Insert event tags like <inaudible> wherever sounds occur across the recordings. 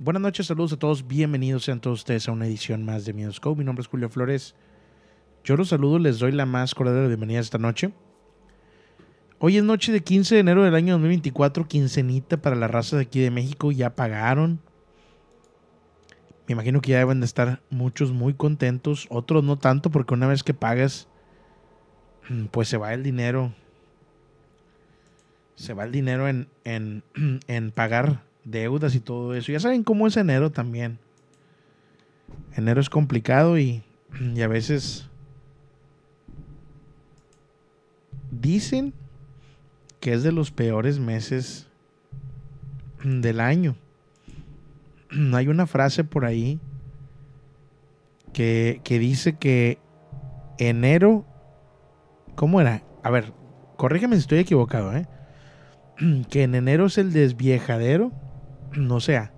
Buenas noches, saludos a todos. Bienvenidos sean todos ustedes a una edición más de Miedoscope. Mi nombre es Julio Flores. Yo los saludo, les doy la más cordial bienvenida esta noche. Hoy es noche de 15 de enero del año 2024, quincenita para la raza de aquí de México. Ya pagaron. Me imagino que ya deben de estar muchos muy contentos, otros no tanto, porque una vez que pagas, <clears throat> pues se va el dinero. Se va el dinero en, en, <clears throat> en pagar deudas y todo eso. Ya saben cómo es enero también. Enero es complicado y, y a veces dicen que es de los peores meses del año. <clears throat> Hay una frase por ahí que, que dice que enero, ¿cómo era? A ver, corrígeme si estoy equivocado, ¿eh? <clears throat> Que en enero es el desviejadero no sea.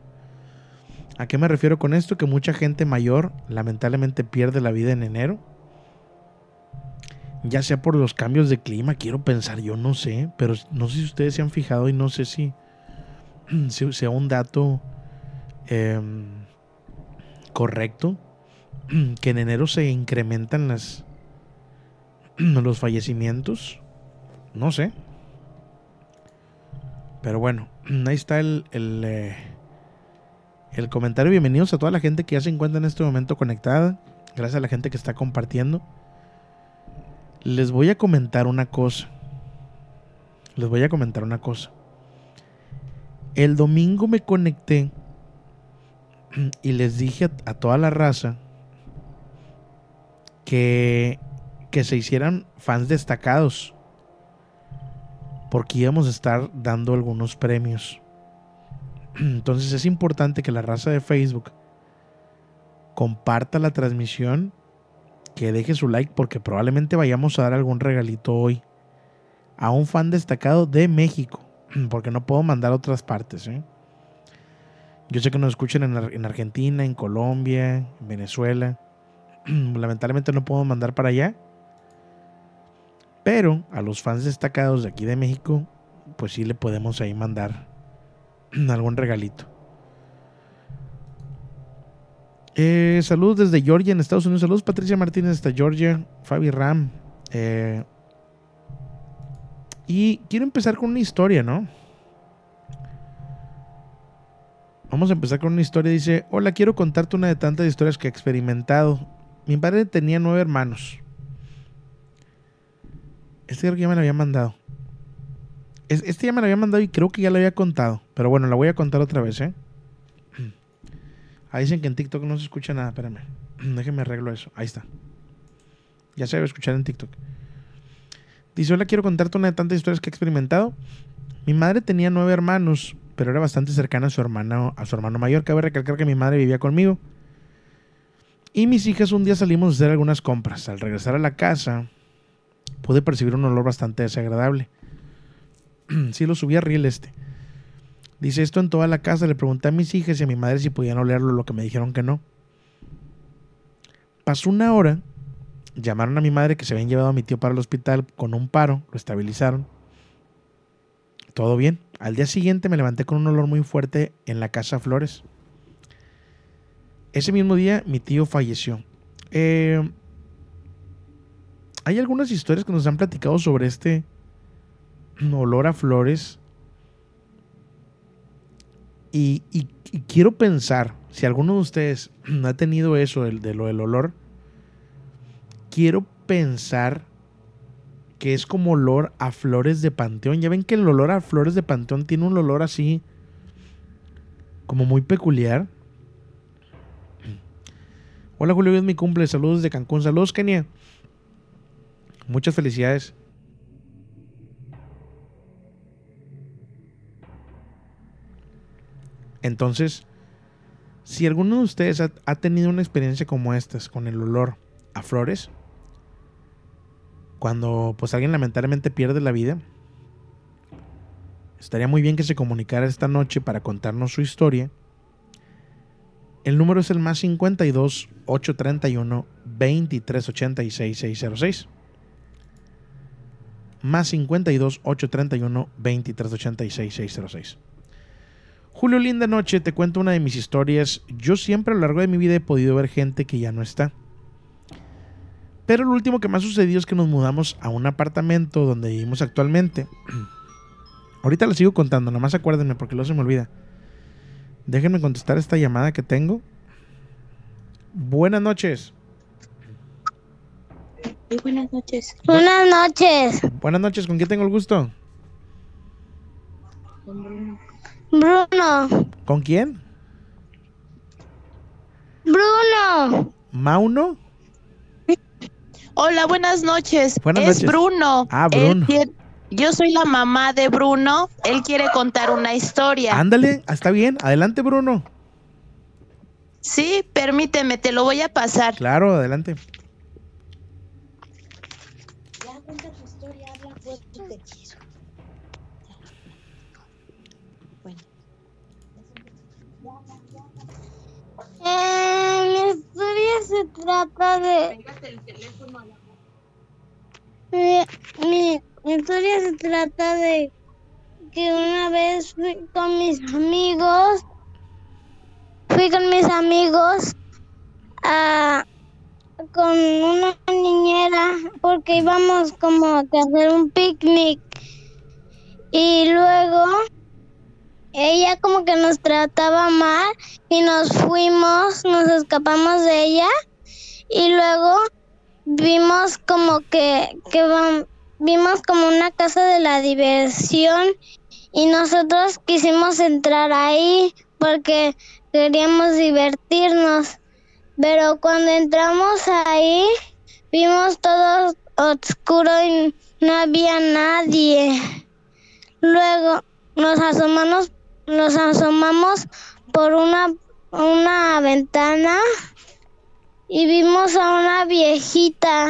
¿A qué me refiero con esto? Que mucha gente mayor lamentablemente pierde la vida en enero. Ya sea por los cambios de clima, quiero pensar, yo no sé, pero no sé si ustedes se han fijado y no sé si, <clears throat> sea un dato em, correcto, <clears throat> que en enero se incrementan las, <clears throat> los fallecimientos. No sé. Pero bueno, <clears throat> ahí está el, eh, el, comentario. Bienvenidos a toda la gente que ya se encuentra en este momento conectada. Gracias a la gente que está compartiendo. Les voy a comentar una cosa. Les voy a comentar una cosa. El domingo me conecté <clears throat> y les dije a, a toda la raza que, que se hicieran fans destacados porque íbamos a estar dando algunos premios. <clears throat> Entonces es importante que la raza de Facebook comparta la transmisión, que deje su like porque probablemente vayamos a dar algún regalito hoy a un fan destacado de México, <clears throat> porque no puedo mandar a otras partes. ¿eh? Yo sé que nos escuchan en, en Argentina, en Colombia, en Venezuela. <clears throat> Lamentablemente no puedo mandar para allá pero a los fans destacados de aquí de México, pues sí le podemos ahí mandar <clears throat> algún regalito. Eh, saludos desde Georgia, en Estados Unidos. Saludos Patricia Martínez hasta Georgia. Fabi Ram. Eh, y quiero empezar con una historia, ¿no? Vamos a empezar con una historia. Dice, hola, quiero contarte una de tantas historias que he experimentado. Mi padre tenía nueve hermanos. Este creo que ya me lo había mandado. Este ya me lo había mandado y creo que ya lo había contado. Pero bueno, la voy a contar otra vez, ¿eh? <clears throat> Ahí dicen que en TikTok no se escucha nada. Espérame. <clears throat> Déjenme arreglo eso. Ahí está. Ya se debe escuchar en TikTok. Dice, hola, quiero contarte una de tantas historias que he experimentado. Mi madre tenía nueve hermanos, pero era bastante cercana a su hermano, a su hermano mayor. Cabe recalcar que mi madre vivía conmigo. Y mis hijas un día salimos a hacer algunas compras. Al regresar a la casa, pude percibir un olor bastante desagradable. <clears throat> sí lo subí a riel este. Dice esto en toda la casa. Le pregunté a mis hijas y a mi madre si podían olerlo, lo que me dijeron que no. Pasó una hora. Llamaron a mi madre que se habían llevado a mi tío para el hospital con un paro. Lo estabilizaron. Todo bien. Al día siguiente me levanté con un olor muy fuerte en la casa Flores. Ese mismo día mi tío falleció. Eh, hay algunas historias que nos han platicado sobre este, olor a flores. Y, quiero pensar, si alguno de ustedes <clears throat> ha tenido eso, el, de lo del olor, quiero pensar que es como olor a flores de panteón. Ya ven que el olor a flores de panteón tiene un olor así, como muy peculiar. <clears throat> Hola Julio, es mi cumple. Saludos de Cancún. Saludos, Kenia. Muchas felicidades. Entonces, si alguno de ustedes ha, tenido una experiencia como estas con el olor a flores, cuando pues alguien lamentablemente pierde la vida, estaría muy bien que se comunicara esta noche para contarnos su historia. El número es el más 52 831 2386 606. Más 52 831 2386 606. Julio, linda noche, te cuento una de mis historias. Yo siempre a lo largo de mi vida he podido ver gente que ya no está. Pero lo último que me ha sucedido es que nos mudamos a un apartamento donde vivimos actualmente. <clears throat> Ahorita les sigo contando, nada más acuérdenme porque luego se me olvida. Déjenme contestar esta llamada que tengo. Buenas noches. Buenas noches. Buenas noches, Buenas noches, ¿con quién tengo el gusto? Con Bruno. Bruno. ¿Con quién? Bruno. ¿Mauno? Hola, buenas noches. Buenas es noches. Bruno. Ah, Bruno. quiere- yo soy la mamá de Bruno. Él quiere contar una historia. Ándale, ah, está bien. Adelante, Bruno. Sí, permíteme, te lo voy a pasar. Claro, adelante. Ya cuenta tu historia, habla fuerte, te quiero. Bueno, Eh, mi Mi, mi- historia se trata de que una vez fui con mis amigos, fui con mis amigos a con una niñera porque íbamos como a hacer un picnic. Y luego ella como que nos trataba mal y nos fuimos, nos escapamos de ella y luego vimos como que, que vimos como una casa de la diversión y nosotros quisimos entrar ahí porque queríamos divertirnos. Pero cuando entramos ahí vimos todo oscuro y no había nadie. Luego nos asomamos, nos asomamos por una, una ventana y vimos a una viejita,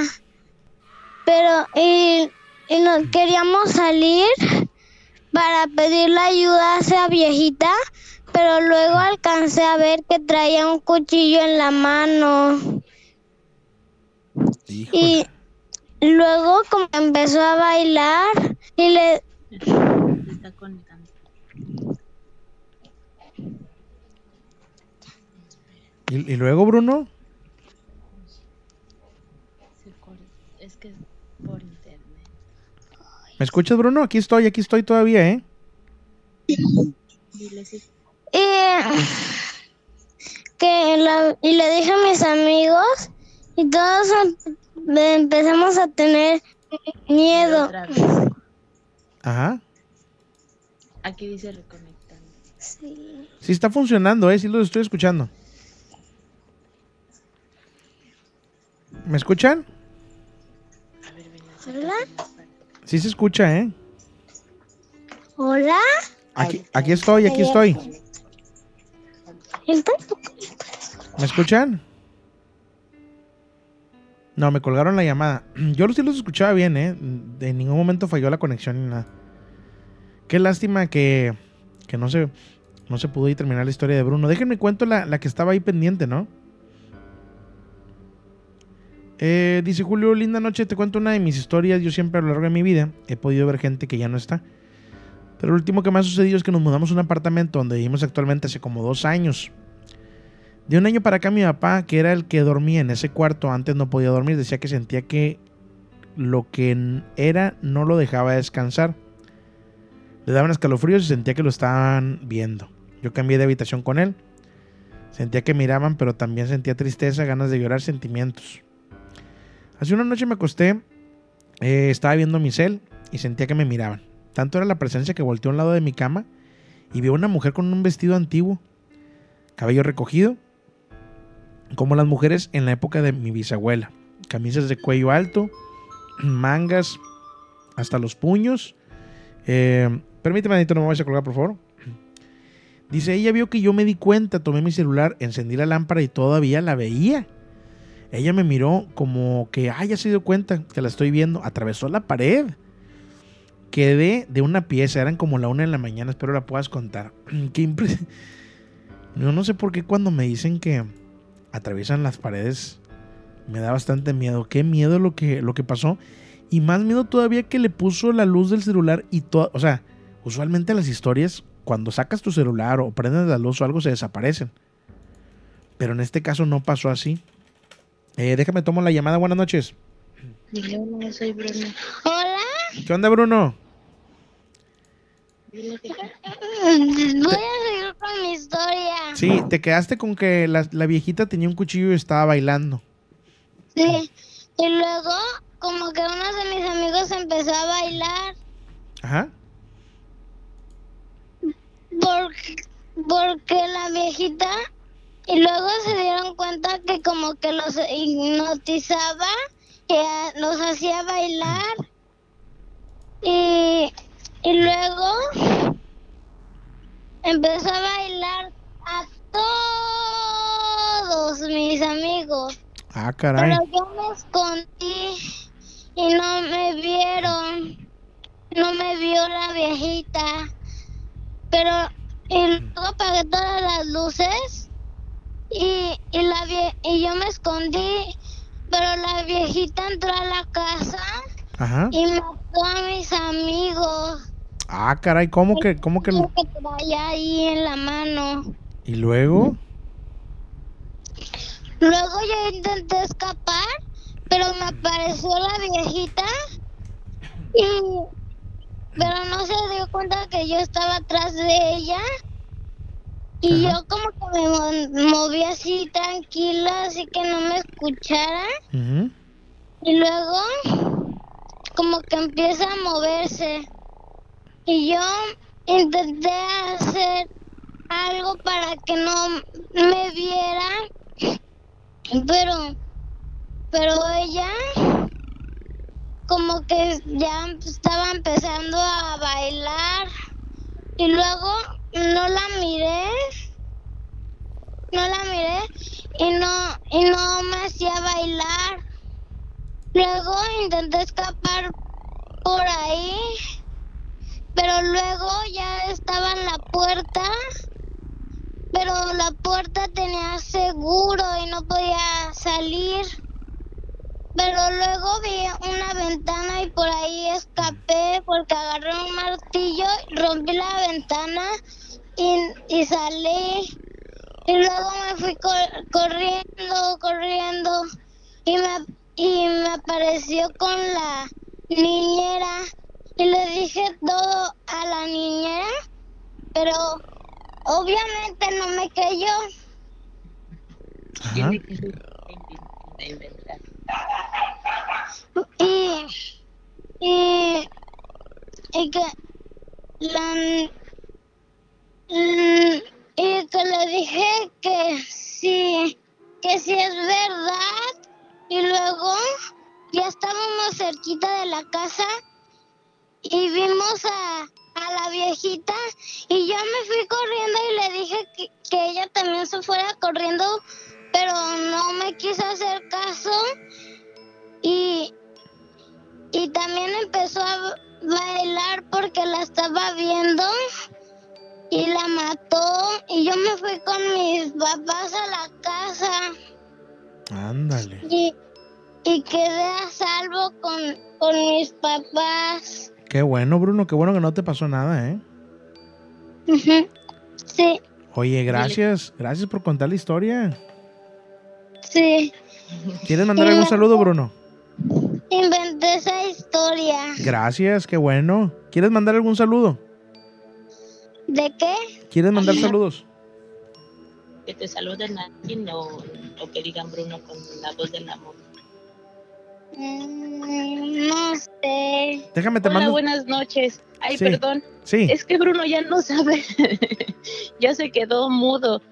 pero y, y nos queríamos salir para pedirle ayuda a esa viejita, pero luego alcancé a ver que traía un cuchillo en la mano y luego como empezó a bailar y le está. ¿Y, y luego, Bruno? Es que es por internet. ¿Me escuchas, Bruno? Aquí estoy, aquí estoy todavía, ¿eh? Dile si y que la- y le dije a mis amigos y todos em- empezamos a tener miedo. Ajá. Aquí dice reconectando. Sí. Sí está funcionando, ¿eh? Sí lo estoy escuchando. ¿Me escuchan? A ver, ven, Hola. Sí se escucha, ¿eh? Hola. Aquí, aquí estoy, aquí estoy. ¿Me escuchan? No, me colgaron la llamada. <clears throat> Yo sí los escuchaba bien, ¿eh? De ningún momento falló la conexión ni nada. Qué lástima que, que no, se, no se pudo terminar la historia de Bruno. Déjenme cuento la, la que estaba ahí pendiente, ¿no? Eh, dice Julio, linda noche, te cuento una de mis historias. Yo siempre a lo largo de mi vida he podido ver gente que ya no está. Pero lo último que me ha sucedido es que nos mudamos a un apartamento donde vivimos actualmente hace como dos años. De un año para acá mi papá, que era el que dormía en ese cuarto, antes no podía dormir, decía que sentía que lo que era no lo dejaba descansar. Le daban escalofríos y sentía que lo estaban viendo. Yo cambié de habitación con él. Sentía que miraban, pero también sentía tristeza, ganas de llorar, sentimientos. Hace una noche me acosté, eh, estaba viendo mi cel y sentía que me miraban. Tanto era la presencia que volteó a un lado de mi cama y vi a una mujer con un vestido antiguo, cabello recogido, como las mujeres en la época de mi bisabuela. Camisas de cuello alto, <clears throat> mangas hasta los puños. Eh, permíteme, Anito, no me vayas a colgar, por favor. Dice, ella vio que yo me di cuenta, tomé mi celular, encendí la lámpara y todavía la veía. Ella me miró como que, ah, ya se dio cuenta que la estoy viendo. Atravesó la pared. Quedé de una pieza, eran como la una de la mañana, espero la puedas contar. <clears throat> Qué impre- Yo no sé por qué cuando me dicen que atraviesan las paredes, me da bastante miedo. Qué miedo lo que, lo que pasó. Y más miedo todavía que le puso la luz del celular y todo. O sea, usualmente las historias, cuando sacas tu celular o prendes la luz o algo, se desaparecen. Pero en este caso no pasó así. Eh, déjame tomo la llamada. Buenas noches. Hola. ¿Qué onda, Bruno? <laughs> Voy a seguir con mi historia. Sí, te quedaste con que la, la viejita tenía un cuchillo y estaba bailando. Sí. Y luego, como que uno de mis amigos empezó a bailar Ajá. porque, porque la viejita. Y luego se dieron cuenta que como que los hipnotizaba, que los hacía bailar. Y, y luego empezó a bailar a todos mis amigos. Ah, caray. Pero yo me escondí y no me vieron. No me vio la viejita. Pero y luego apagué todas las luces y yo me escondí. Pero la viejita entró a la casa Ajá. y mató a mis amigos. Ah, caray, ¿cómo que, cómo que? Lo que traía ahí en la mano. ¿Y luego? Luego yo intenté escapar, pero me apareció la viejita y pero no se dio cuenta que yo estaba atrás de ella y Ajá. yo como que me mo- moví así tranquila, así que no me escuchara. Y luego como que empieza a moverse. Y yo intenté hacer algo para que no me viera pero pero ella como que ya estaba empezando a bailar. Y luego no la miré. No la miré. Y no y no me hacía bailar. Luego intenté escapar por ahí. Pero luego ya estaba en la puerta. Pero la puerta tenía seguro y no podía salir. Pero luego vi una ventana y por ahí escapé porque agarré un martillo, rompí la ventana y, y salí. Y luego me fui cor- corriendo, corriendo y me, y me apareció con la niñera y le dije todo a la niñera, pero obviamente no me creyó. Ajá. Y, y, que la, mm, le dije que sí, que sí es verdad. Y luego ya estábamos cerquita de la casa y vimos a, a la viejita y yo me fui corriendo y le dije que, que ella también se fuera corriendo, pero no me quiso hacer caso y, y también empezó a bailar porque la estaba viendo y la mató y yo me fui con mis papás a la casa Ándale. y, y quedé a salvo con, con mis papás. Qué bueno, Bruno, qué bueno que no te pasó nada, ¿eh? Sí, Oye, gracias, gracias por contar la historia. sí. ¿Quieres mandar algún saludo, Bruno? Inventé esa historia. Gracias, qué bueno. ¿Quieres mandar algún saludo? ¿De qué? ¿Quieres mandar saludos? Que te saluden a ti o, o que digan Bruno con la voz del amor. Mm, no sé. Déjame te Hola, mando. buenas noches. Ay, Sí. perdón. Sí. Es que Bruno ya no sabe. <laughs> ya se quedó mudo.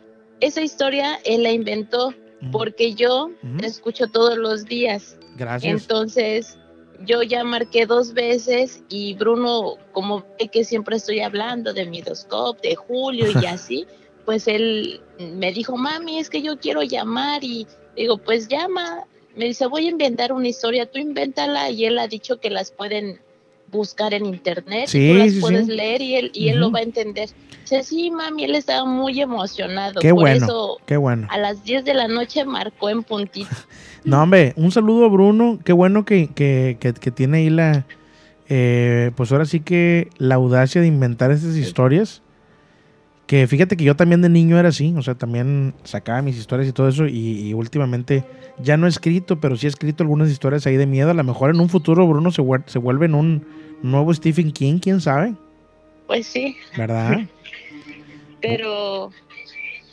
Esa historia él la inventó porque yo la escucho todos los días. Gracias. Entonces, yo ya marqué dos veces y Bruno, como ve que siempre estoy hablando de mi de Julio y <laughs> así, pues él me dijo, mami, es que yo quiero llamar y digo, pues llama. Me dice, voy a inventar una historia, tú invéntala y él ha dicho que las pueden buscar en internet, Sí, tú las sí, puedes sí. leer y él, y él lo va a entender. Dice, sí, mami, él estaba muy emocionado. Qué Por bueno. eso Qué bueno. a las 10 de la noche marcó en puntito. <laughs> No, hombre, un saludo a Bruno. Qué bueno que, que, que, que tiene ahí la. eh, pues ahora sí que la audacia de inventar estas historias. Que fíjate que yo también de niño era así. O sea, también sacaba mis historias y todo eso. Y, y últimamente ya no he escrito, pero sí he escrito algunas historias ahí de miedo. A lo mejor en un futuro Bruno se, se vuelve en un nuevo Stephen King, quién sabe. Pues sí. ¿Verdad? <laughs> Pero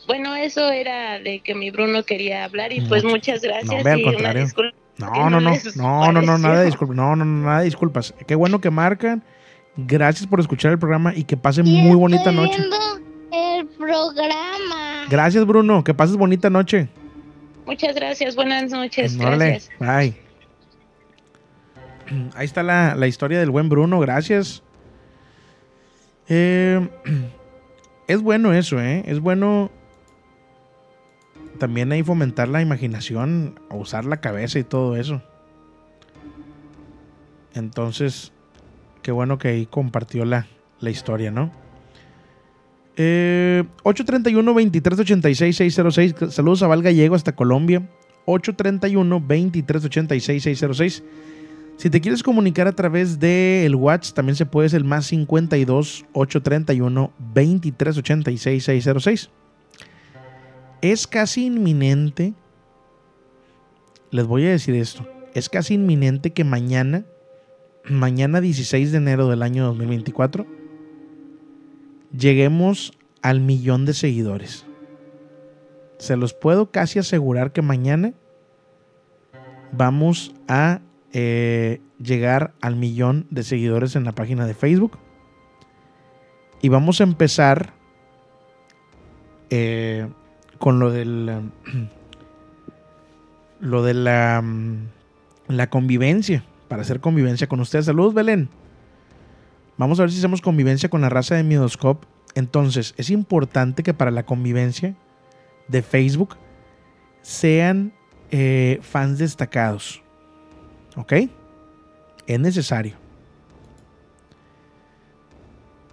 bueno, eso era de que mi Bruno quería hablar y pues muchas gracias No, hombre, al y una disculpa. No, no no, no, no, no, nada de disculpas, no, no, no, nada de disculpas. Qué bueno que marcan. Gracias por escuchar el programa y que pasen Y muy bonita noche. el programa. Gracias, Bruno. Que pases bonita noche. Muchas gracias, buenas noches, gracias. bye. <clears throat> Ahí está la, la historia del buen Bruno, gracias. Eh, <clears throat> es bueno eso, ¿eh? Es bueno también ahí fomentar la imaginación, usar la cabeza y todo eso. Entonces, qué bueno que ahí compartió la, la historia, ¿no? Eh, 831-2386-606. Saludos a Val Gallego hasta Colombia. 831-2386-606. Si te quieres comunicar a través del WhatsApp, también se puede, es el más 52 831 2386 606. Es casi inminente, les voy a decir esto, es casi inminente que mañana, mañana 16 de enero del año 2024, lleguemos al millón de seguidores. Se los puedo casi asegurar que mañana vamos a eh, llegar al millón de seguidores en la página de Facebook. Y vamos a empezar eh, con lo del <clears throat> lo de la, mm, la convivencia. Para hacer convivencia con ustedes. Saludos, Belén. Vamos a ver si hacemos convivencia con la raza de Midoscope. Entonces, es importante que para la convivencia de Facebook sean eh, fans destacados. ¿Ok? Es necesario.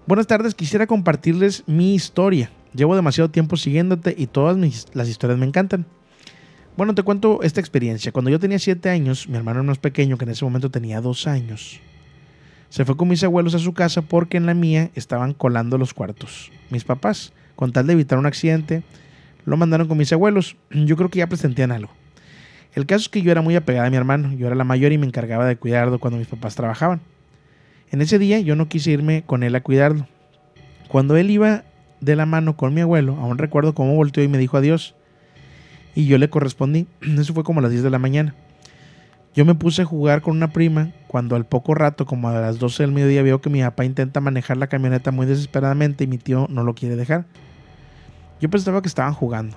Buenas tardes, quisiera compartirles mi historia. Llevo demasiado tiempo siguiéndote y todas mis, las historias me encantan. Bueno, te cuento esta experiencia. Cuando yo tenía 7 años, mi hermano más pequeño, que en ese momento tenía 2 años, se fue con mis abuelos a su casa porque en la mía estaban colando los cuartos. Mis papás, con tal de evitar un accidente, lo mandaron con mis abuelos. Yo creo que ya presentían algo. El caso es que yo era muy apegada a mi hermano. Yo era la mayor y me encargaba de cuidarlo cuando mis papás trabajaban. En ese día yo no quise irme con él a cuidarlo. Cuando él iba de la mano con mi abuelo, aún recuerdo cómo volteó y me dijo adiós. Y yo le correspondí. <clears throat> Eso fue como a las 10 de la mañana. Yo me puse a jugar con una prima cuando al poco rato, como a las 12 del mediodía, veo que mi papá intenta manejar la camioneta muy desesperadamente y mi tío no lo quiere dejar. Yo pensaba que estaban jugando.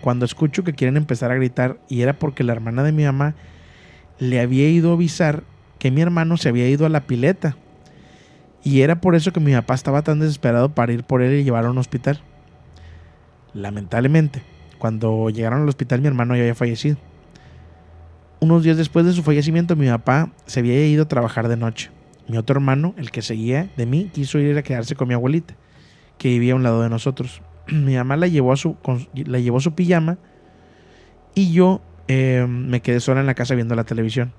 Cuando escucho que quieren empezar a gritar y era porque la hermana de mi mamá le había ido a avisar que mi hermano se había ido a la pileta. Y era por eso que mi papá estaba tan desesperado para ir por él y llevarlo a un hospital. Lamentablemente, cuando llegaron al hospital mi hermano ya había fallecido. Unos días después de su fallecimiento mi papá se había ido a trabajar de noche. Mi otro hermano, el que seguía de mí, quiso ir a quedarse con mi abuelita, que vivía a un lado de nosotros. <clears throat> Mi mamá la llevó a su, la llevó su pijama y yo eh, me quedé sola en la casa viendo la televisión.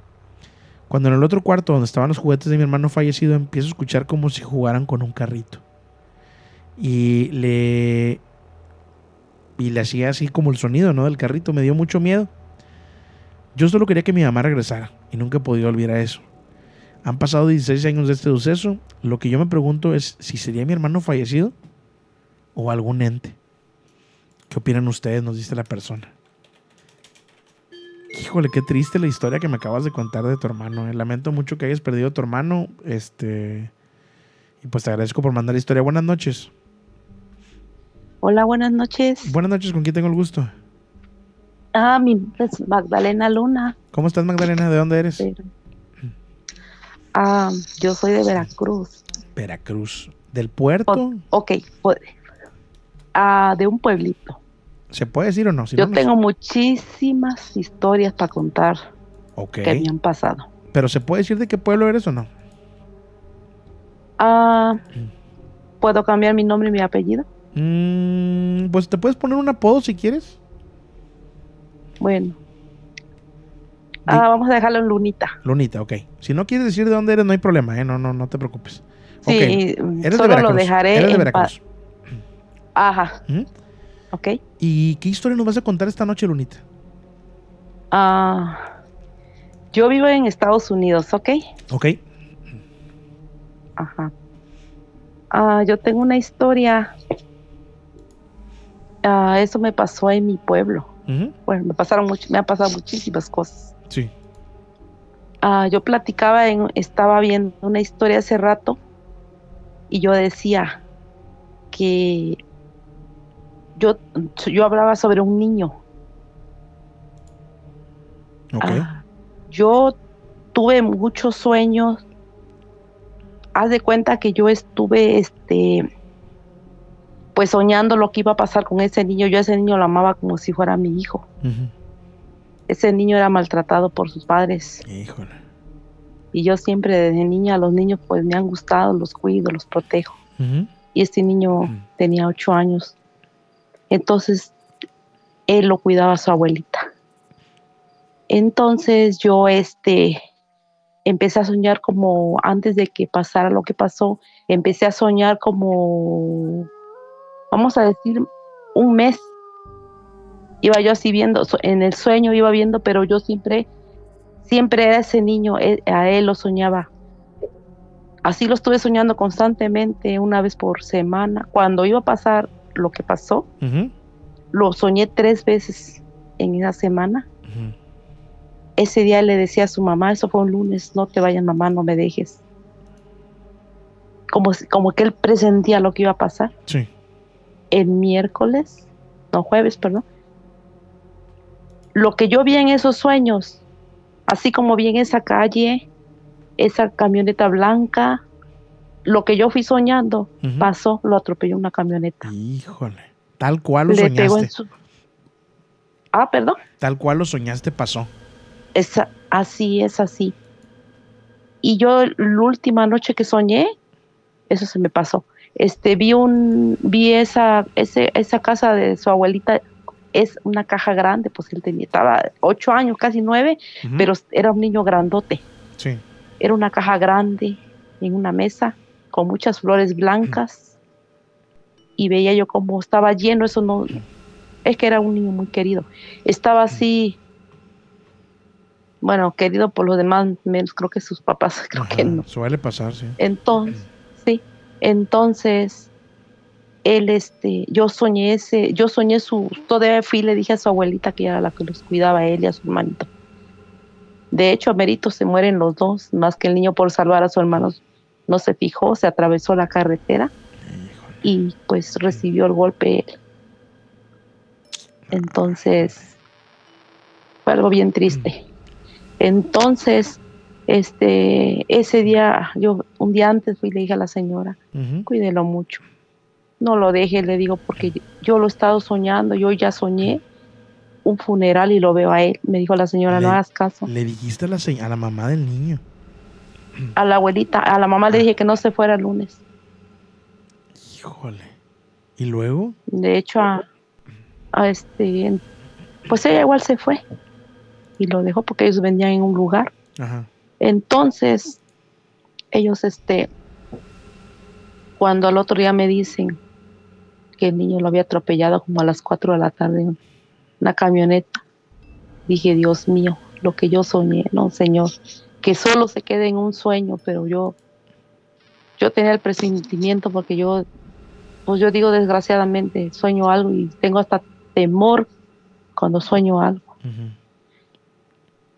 Cuando en el otro cuarto donde estaban los juguetes de mi hermano fallecido empiezo a escuchar como si jugaran con un carrito. Y le y le hacía así como el sonido, ¿no? del carrito, me dio mucho miedo. Yo solo quería que mi mamá regresara y nunca he podido olvidar eso. Han pasado 16 años de este suceso. Lo que yo me pregunto es si sería mi hermano fallecido o algún ente. ¿Qué opinan ustedes? Nos dice la persona. Híjole, qué triste la historia que me acabas de contar de tu hermano. eh. Lamento mucho que hayas perdido a tu hermano. Este. Y pues te agradezco por mandar la historia. Buenas noches. Hola, buenas noches. Buenas noches, ¿con quién tengo el gusto? Ah, mi nombre es Magdalena Luna. ¿Cómo estás, Magdalena? ¿De dónde eres? pero- Ah, yo soy de Veracruz. Veracruz. ¿Del puerto? O- ok, ah, de un pueblito. ¿Se puede decir o no? Si yo no, no- tengo muchísimas historias para contar que me han pasado. ¿Pero se puede decir de qué pueblo eres o no? Ah, ¿Puedo cambiar mi nombre y mi apellido? Mm, pues te puedes poner un apodo si quieres. Bueno. Ah, vamos a dejarlo en Lunita. Lunita, ok. Si no quieres decir de dónde eres, no hay problema, ¿eh? No, no, no te preocupes. Sí, de solo lo dejaré Eres de Veracruz. Ajá. Ujú. Ok. ¿Y qué historia nos vas a contar esta noche, Lunita? Ah, yo vivo en Estados Unidos, ¿ok? Ok. Ajá. Ah, yo tengo una historia. Ah, eso me pasó en mi pueblo. Bueno, me pasaron much- me han pasado muchísimas cosas. Sí. Ah, yo platicaba, en, estaba viendo una historia hace rato y yo decía que yo, yo hablaba sobre un niño. Ok. Ah, yo tuve muchos sueños. Haz de cuenta que yo estuve, este, pues soñando lo que iba a pasar con ese niño. Yo a ese niño lo amaba como si fuera mi hijo. Ese niño era maltratado por sus padres. Híjole. Y yo siempre desde niña a los niños pues me han gustado, los cuido, los protejo. Y este niño Mm. tenía ocho años. Entonces, él lo cuidaba a su abuelita. Entonces yo este empecé a soñar como antes de que pasara lo que pasó, empecé a soñar como vamos a decir un mes. Iba yo así viendo, en el sueño iba viendo, pero yo siempre siempre era ese niño, él- a él lo soñaba. Así lo estuve soñando constantemente, una vez por semana. Cuando iba a pasar lo que pasó, lo soñé tres veces en esa semana. Ese día le decía a su mamá, eso fue un lunes, no te vayas mamá, no me dejes. Como, como que él presentía lo que iba a pasar. Sí. El miércoles, no jueves, perdón. Lo que yo vi en esos sueños, así como vi en esa calle, esa camioneta blanca, lo que yo fui soñando, pasó, lo atropelló una camioneta. Híjole. Tal cual lo Le soñaste. su... Ah, perdón. Tal cual lo soñaste pasó. Es, así es así. Y yo la última noche que soñé, eso se me pasó. Este vi un vi esa ese, esa casa de su abuelita es una caja grande, pues él tenía estaba ocho años, casi nueve, pero era un niño grandote. Sí. Era una caja grande en una mesa con muchas flores blancas y veía yo cómo estaba lleno, eso no es que era un niño muy querido. Estaba así bueno, querido por los demás, menos creo que sus papás, <laughs> creo Ajá. que no. Suele pasar, sí. Entonces, sí, entonces él este, yo soñé ese, yo soñé su, todavía fui y le dije a su abuelita que era la que los cuidaba a él y a su hermanito. De hecho, a Merito se mueren los dos, más que el niño por salvar a su hermano no se fijó, se atravesó la carretera Híjole. y pues recibió el golpe él. Entonces, fue algo bien triste. Entonces, este, ese día, yo un día antes fui y le dije a la señora, Ujú. cuídelo mucho. No lo deje, le digo, porque yo lo he estado soñando, yo ya soñé un funeral y lo veo a él. Me dijo la señora, no hagas caso. Le dijiste a la, a la mamá del niño. A la abuelita, a la mamá le dije que no se fuera el lunes. Híjole. ¿Y luego? De hecho, a, a este, pues ella igual se fue y lo dejó porque ellos vendían en un lugar. Ajá. Entonces, ellos, este, cuando al otro día me dicen que el niño lo había atropellado como a las 4 de la tarde en una camioneta, dije, Dios mío, lo que yo soñé, no, Señor, que solo se quede en un sueño, pero yo, yo tenía el presentimiento porque yo pues yo digo desgraciadamente, sueño algo y tengo hasta temor cuando sueño algo.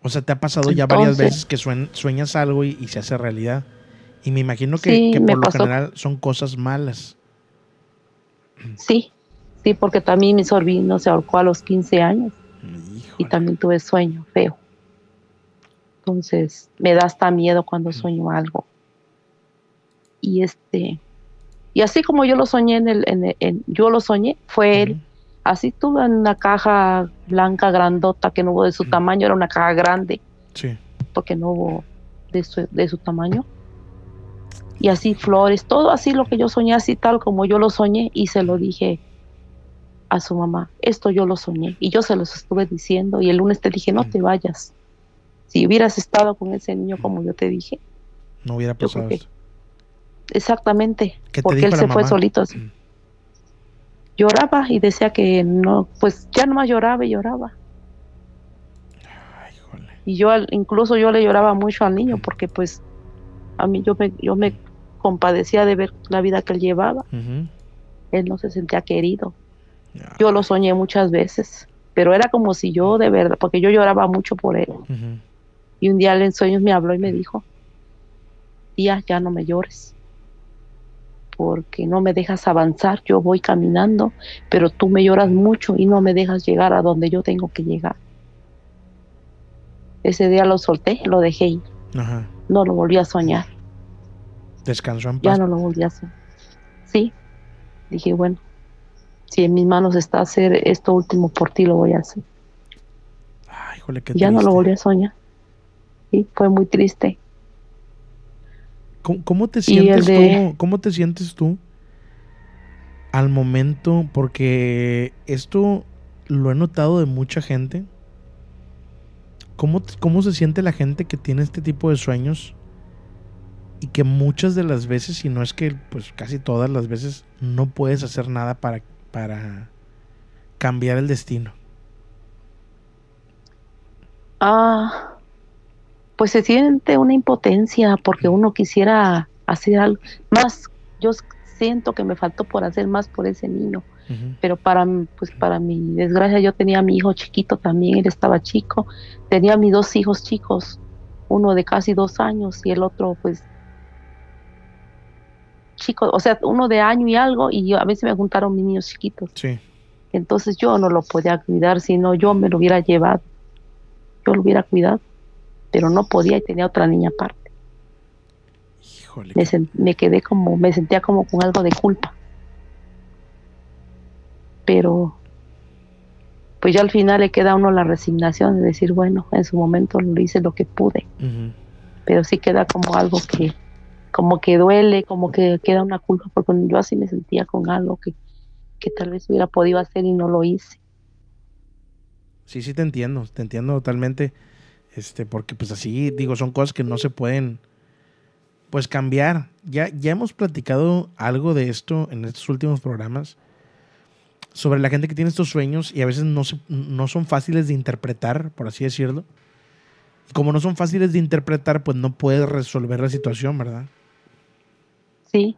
O sea, te ha pasado ya varias veces que sueñas algo y, y se hace realidad. Y me imagino que, Sí, que por lo pasó. general son cosas malas. Sí, sí, porque también mi sobrino se ahorcó a los 15 años y también tuve sueño feo. Entonces, me da hasta miedo cuando sueño algo. Y este, y así como yo lo soñé en el, en el- en- yo lo soñé, fue él. Así tuve una caja blanca grandota que no hubo de su Ujú. tamaño, era una caja grande, Sí. porque no hubo de su, de su tamaño. Y así flores, todo así lo que yo soñé, así tal como yo lo soñé, y se lo dije a su mamá, esto yo lo soñé, y yo se los estuve diciendo, y el lunes te dije, no te vayas. Si hubieras estado con ese niño como yo te dije, No hubiera pasado que- exactamente, ¿Qué te porque él se fue solito. así. Mm. Lloraba y decía que no, pues ya nomás lloraba y lloraba. Ay. Y yo incluso yo le lloraba mucho al niño porque pues a mí yo me, yo me compadecía de ver la vida que él llevaba. Él no se sentía querido. Yo lo soñé muchas veces, pero era como si yo de verdad, porque yo lloraba mucho por él. Ujú. Y un día en sueños me habló y me dijo, tía, ya no me llores, porque no me dejas avanzar, yo voy caminando, pero tú me lloras mucho y no me dejas llegar a donde yo tengo que llegar. Ese día lo solté, lo dejé ir, Ajá. no lo volví a soñar, Descansó en ya paz. no lo volví a soñar. Sí, dije, bueno, si en mis manos está hacer esto último por ti, lo voy a hacer. Ay, qué ya no lo volví a soñar. Sí, fue muy triste. ¿Cómo, cómo te sientes de- tú? ¿Cómo te sientes tú al momento? Porque esto lo he notado de mucha gente. ¿Cómo, ¿Cómo se siente la gente que tiene este tipo de sueños? Y que muchas de las veces, si no es que pues casi todas las veces, no puedes hacer nada para, para cambiar el destino. Ah, pues se siente una impotencia porque uno quisiera hacer algo más. Yo siento que me faltó por hacer más por ese niño, pero para pues para mi desgracia yo tenía a mi hijo chiquito también, él estaba chico, tenía a mis dos hijos chicos, uno de casi dos años y el otro pues chico, o sea, uno de año y algo y yo, a veces me juntaron mis niños chiquitos. Sí. Entonces yo no lo podía cuidar, sino yo me lo hubiera llevado. Yo lo hubiera cuidado, pero no podía y tenía otra niña aparte. Híjole. Me, me quedé como, me sentía como con algo de culpa. Pero, pues ya al final le queda a uno la resignación de decir, bueno, en su momento lo hice lo que pude, Ujú. pero sí queda como algo que, como que duele, como que queda una culpa, porque yo así me sentía con algo que, que tal vez hubiera podido hacer y no lo hice. Sí, sí te entiendo, te entiendo totalmente. Este, porque pues así, digo, son cosas que no se pueden pues cambiar. Ya, ya hemos platicado algo de esto en estos últimos programas. Sobre la gente que tiene estos sueños y a veces no, se- no son fáciles de interpretar, por así decirlo. Como no son fáciles de interpretar, pues no puedes resolver la situación, ¿verdad? Sí.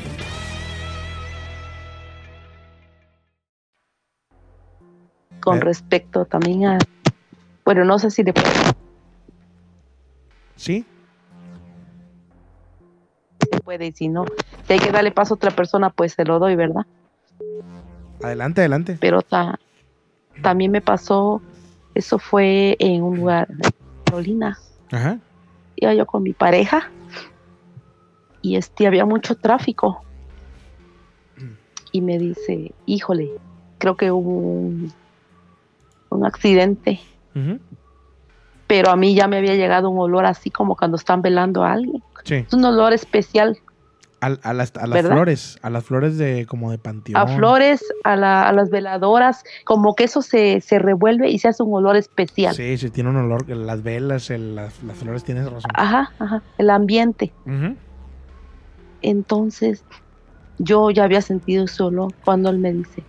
Con Eh. respecto también a, bueno, no sé si le ¿Sí? se puede y si no, si hay que darle paso a otra persona, pues se lo doy, ¿verdad? Adelante, adelante. Pero ta- también me pasó, eso fue en un lugar, Carolina, Ajá. iba yo con mi pareja y este había mucho tráfico y me dice, híjole, creo que hubo un, un accidente, pero a mí ya me había llegado un olor así como cuando están velando a alguien. Sí. Es un olor especial Al- A, las, a las ¿Verdad? flores, a las flores de como de panteón. a flores, a, la- a las veladoras, como que eso se, se revuelve y se hace un olor especial. Sí, sí, tiene un olor. Las velas, el- las, las flores, tienes razón. Ajá, ajá, el ambiente. Entonces, yo ya había sentido ese olor cuando él me dice,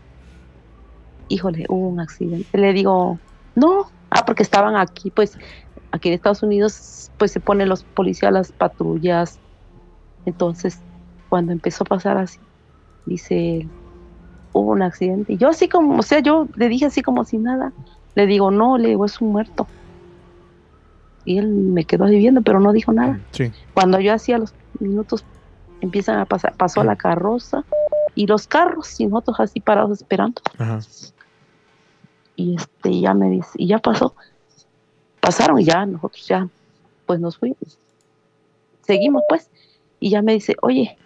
híjole, hubo un accidente. Le digo, no, ah, porque estaban aquí, pues, aquí en Estados Unidos, pues se ponen los policías, las patrullas. Entonces, cuando empezó a pasar así, dice, hubo un accidente. Y yo así como, o sea, yo le dije así como si nada. Le digo, no, le digo, es un muerto. Y él me quedó ahí viendo, pero no dijo nada. Sí. Cuando yo hacía los minutos, empiezan a pasar, pasó la carroza y los carros y nosotros así parados esperando. Ajá. Y este ya me dice, y ya pasó. Pasaron y ya nosotros ya, pues nos fuimos. Seguimos pues. Y ya me dice, oye,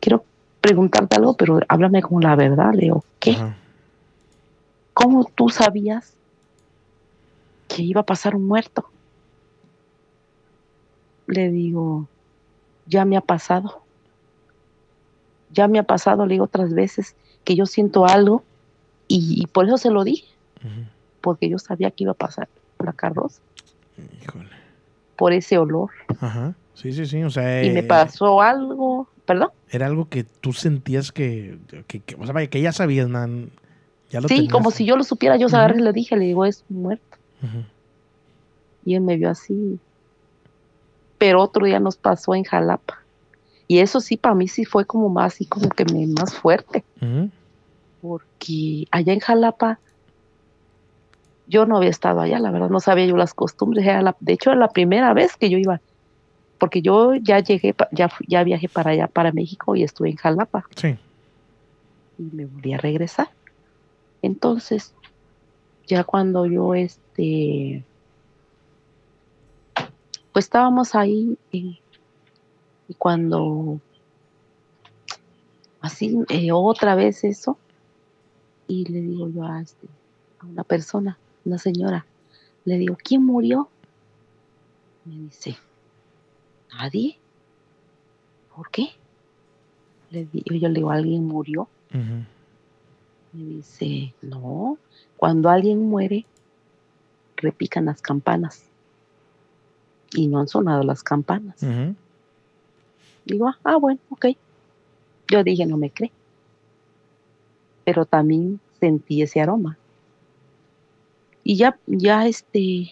quiero preguntarte algo, pero háblame con la verdad. Le digo, ¿qué? Ajá. ¿Cómo tú sabías que iba a pasar un muerto? Le digo, ya me ha pasado. Ya me ha pasado, le digo otras veces, que yo siento algo y, y por eso se lo dije, porque yo sabía que iba a pasar la carroza, Híjole. por ese olor. Ajá. Sí, sí, sí. O sea, Y me eh, pasó algo, perdón. era algo que tú sentías que, que, que- o sea, que ya sabías, man. Ya lo Sí, tenías. como si yo lo supiera, yo Ujú. agarré y le dije, le digo, es muerto. Y él me vio así. Pero otro día nos pasó en Jalapa. Y eso sí, para mí sí fue como más, así como que me, más fuerte. Porque allá en Jalapa, yo no había estado allá, la verdad, no sabía yo las costumbres. Era la- de hecho, era la primera vez que yo iba. Porque yo ya llegué, ya, ya viajé para allá, para México, y estuve en Jalapa. Sí. y me volví a regresar. Entonces, ya cuando yo este pues estábamos ahí y, y cuando así eh, otra vez eso y le digo yo a este a una persona, una señora, le digo, ¿quién murió? Me dice, nadie. ¿Por qué? Le digo, yo le digo, ¿alguien murió? Me dice, no, cuando alguien muere, repican las campanas. Y no han sonado las campanas. Digo, "Ah, ah, bueno, ok. Yo dije, no me cree. Pero también sentí ese aroma. Y ya, ya este,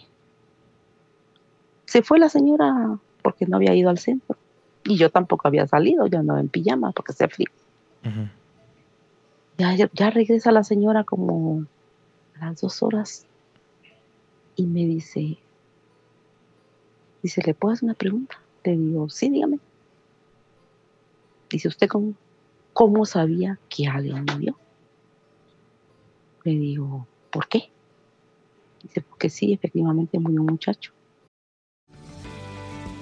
se fue la señora porque no había ido al centro. Y yo tampoco había salido, yo andaba en pijama porque hacía frío. Ya, ya regresa la señora como a las dos horas y me dice, dice, ¿le puedo hacer una pregunta? Le digo, sí, dígame. Dice, ¿usted cómo, cómo sabía que alguien murió? Le digo, ¿por qué? Dice, porque sí, efectivamente murió un muchacho.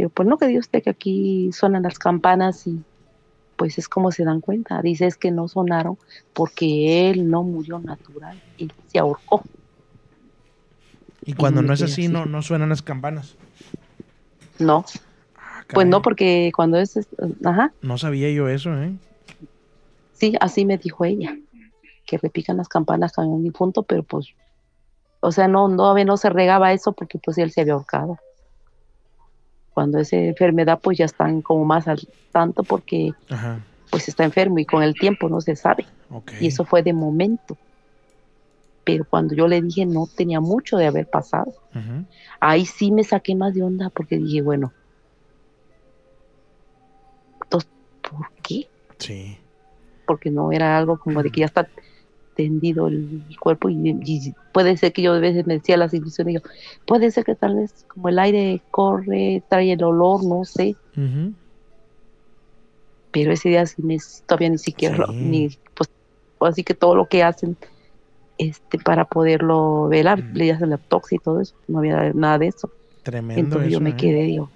Digo, pues no que diga usted que aquí suenan las campanas y pues es como se dan cuenta. Dice es que no sonaron porque él no murió natural, él se ahorcó. Y cuando no es así, así. no, no suenan las campanas. No, Ah, pues no, porque cuando es, es- ajá, No sabía yo eso, ¿eh? sí, así me dijo ella, que repican las campanas a mi punto, pero pues, o sea, no, no, no se regaba eso porque pues él se había ahorcado. Cuando es enfermedad, pues ya están como más al tanto porque Ajá, pues está enfermo y con el tiempo no se sabe. Y eso fue de momento. Pero cuando yo le dije no tenía mucho de haber pasado. Ahí sí me saqué más de onda porque dije, bueno, ¿por qué? Sí. Porque no era algo como de que ya está tendido el cuerpo y, y puede ser que yo a veces me decía las ilusiones, yo, puede ser que tal vez como el aire corre, trae el olor, no sé, Ujú. pero ese día sí me, todavía ni siquiera, Sí. ni, pues, así que todo lo que hacen este para poderlo velar, le hacen la autopsia y todo eso, no había nada de eso. Tremendo Entonces eso, yo me ¿eh? quedé, digo,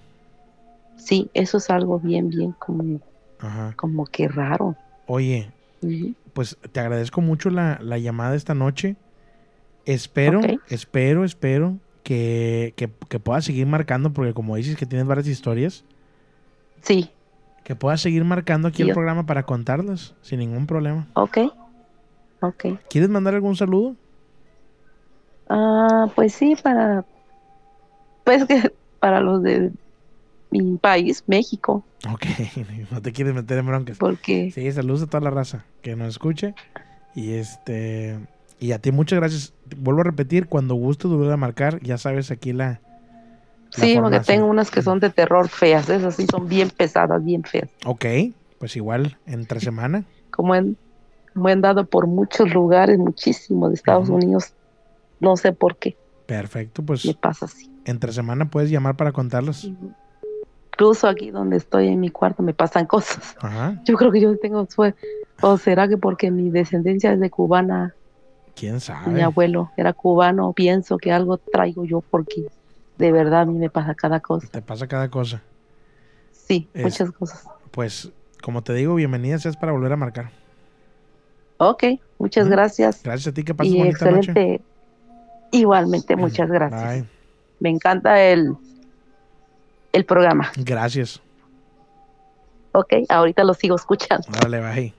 sí, eso es algo bien, bien como, Ajá. como que raro. Oye, Ujú. Pues te agradezco mucho la, la llamada esta noche. Espero, espero, espero que, que, que puedas seguir marcando, porque como dices que tienes varias historias, Sí, que puedas seguir marcando aquí el programa para contarlas sin ningún problema. ok, ok. ¿Quieres mandar algún saludo? Ah, pues sí, para, pues que para los de mi país, México, Ok, <laughs> no te quieres meter en broncas. porque Sí, saludos a toda la raza que nos escuche. Y este y a ti muchas gracias. Vuelvo a repetir, cuando gustes volver a marcar, ya sabes aquí la, la sí, porque tengo unas que son de terror feas, esas sí son bien pesadas, bien feas. Ok, pues igual, entre semana. Como como han dado por muchos lugares, muchísimo de Estados. Unidos, no sé por qué Perfecto, pues me pasa así. entre semana puedes llamar para contarlas. Incluso aquí donde estoy en mi cuarto me pasan cosas. Ajá, <laughs> Yo creo que yo tengo suerte. O será que porque mi descendencia es de cubana, quién mi sabe. abuelo era cubano, pienso que algo traigo yo porque de verdad a mí me pasa cada cosa. Te pasa cada cosa. Sí, Es- muchas cosas. Pues, como te digo, bienvenida seas para volver a marcar. Ok, muchas gracias. Gracias a ti, que pases Y bonita noche. excelente. Igualmente, muchas gracias. Bye. Me encanta el, el programa. Gracias. Ok, ahorita lo sigo escuchando. Dale, bye.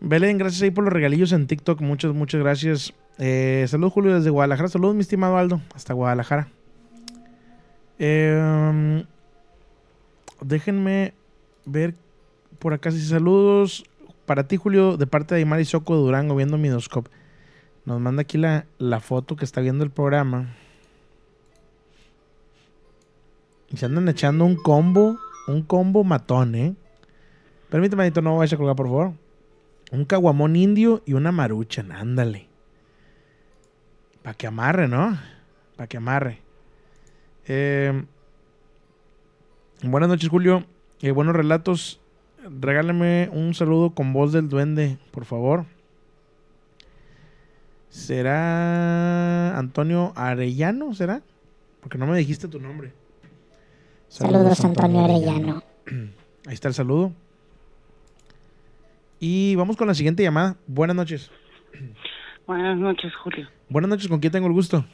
Belén, gracias ahí por los regalillos en TikTok. Muchas, muchas gracias. Eh, saludos, Julio, desde Guadalajara. Saludos, mi estimado Aldo, hasta Guadalajara. Eh, déjenme ver por acá. Sí, saludos para ti, Julio, de parte de Aymar y Soco de Durango, viendo Midoscope. Nos manda aquí la, la foto que está viendo el programa. Y se andan echando un combo, un combo matón, ¿eh? Permítame, no vayas a colgar, por favor. Un caguamón indio y una maruchan, ándale. Para que amarre, ¿no? Para que amarre. Eh, buenas noches, Julio. Eh, buenos relatos. Regálame un saludo con voz del duende, por favor. ¿Será Antonio Arellano? ¿Será? Porque no me dijiste tu nombre. Saludos, Antonio Arellano. <clears throat> Ahí está el saludo. Y vamos con la siguiente llamada. Buenas noches. <clears throat> Buenas noches, Julio. Buenas noches, ¿con quién tengo el gusto?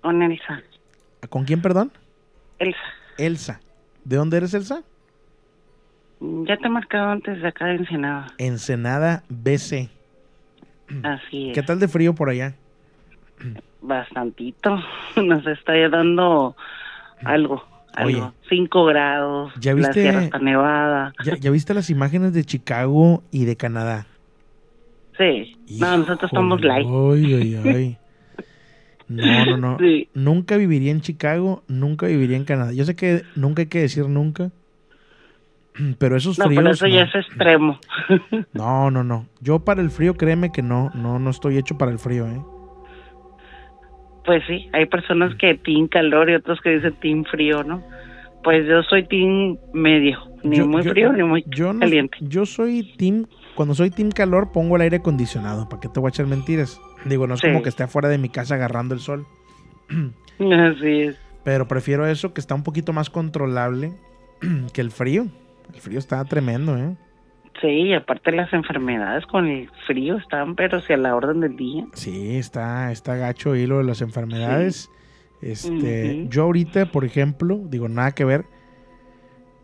Con Elsa. ¿Con quién, perdón? Elsa, Elsa. ¿De dónde eres, Elsa? ya te he marcado antes de acá de Ensenada. Ensenada BC. <clears throat> Así es. ¿Qué tal de frío por allá? Bastantito. <laughs> Nos está dando algo. Oye. Algo. 5 grados. ¿Ya La viste- sierra está nevada. ¿Ya, ya viste las imágenes de Chicago y de Canadá? Sí. No, nosotros estamos light. Ay, ay, ay. No, no, no. <laughs> Sí. Nunca viviría en Chicago, nunca viviría en Canadá. Yo sé que nunca hay que decir nunca. <clears throat> Pero esos No, fríos. pero eso ya no. es extremo. <laughs> No, no, no. Yo para el frío, créeme que no, no, no estoy hecho para el frío, ¿eh? Pues sí, hay personas que team calor y otros que dicen team frío, ¿no? Pues yo soy team medio, ni Yo- muy yo- frío ni muy yo no- caliente. Yo soy team, cuando soy team calor pongo el aire acondicionado, ¿para qué te voy a echar mentiras? Digo, no es Sí. como que esté afuera de mi casa agarrando el sol, <clears throat> Así es. pero prefiero eso que está un poquito más controlable <clears throat> que el frío. El frío está tremendo, ¿eh? Sí, y aparte las enfermedades con el frío están, pero si a la orden del día. Sí, está, está gacho ahí lo de las enfermedades. Este, yo ahorita, por ejemplo, digo, nada que ver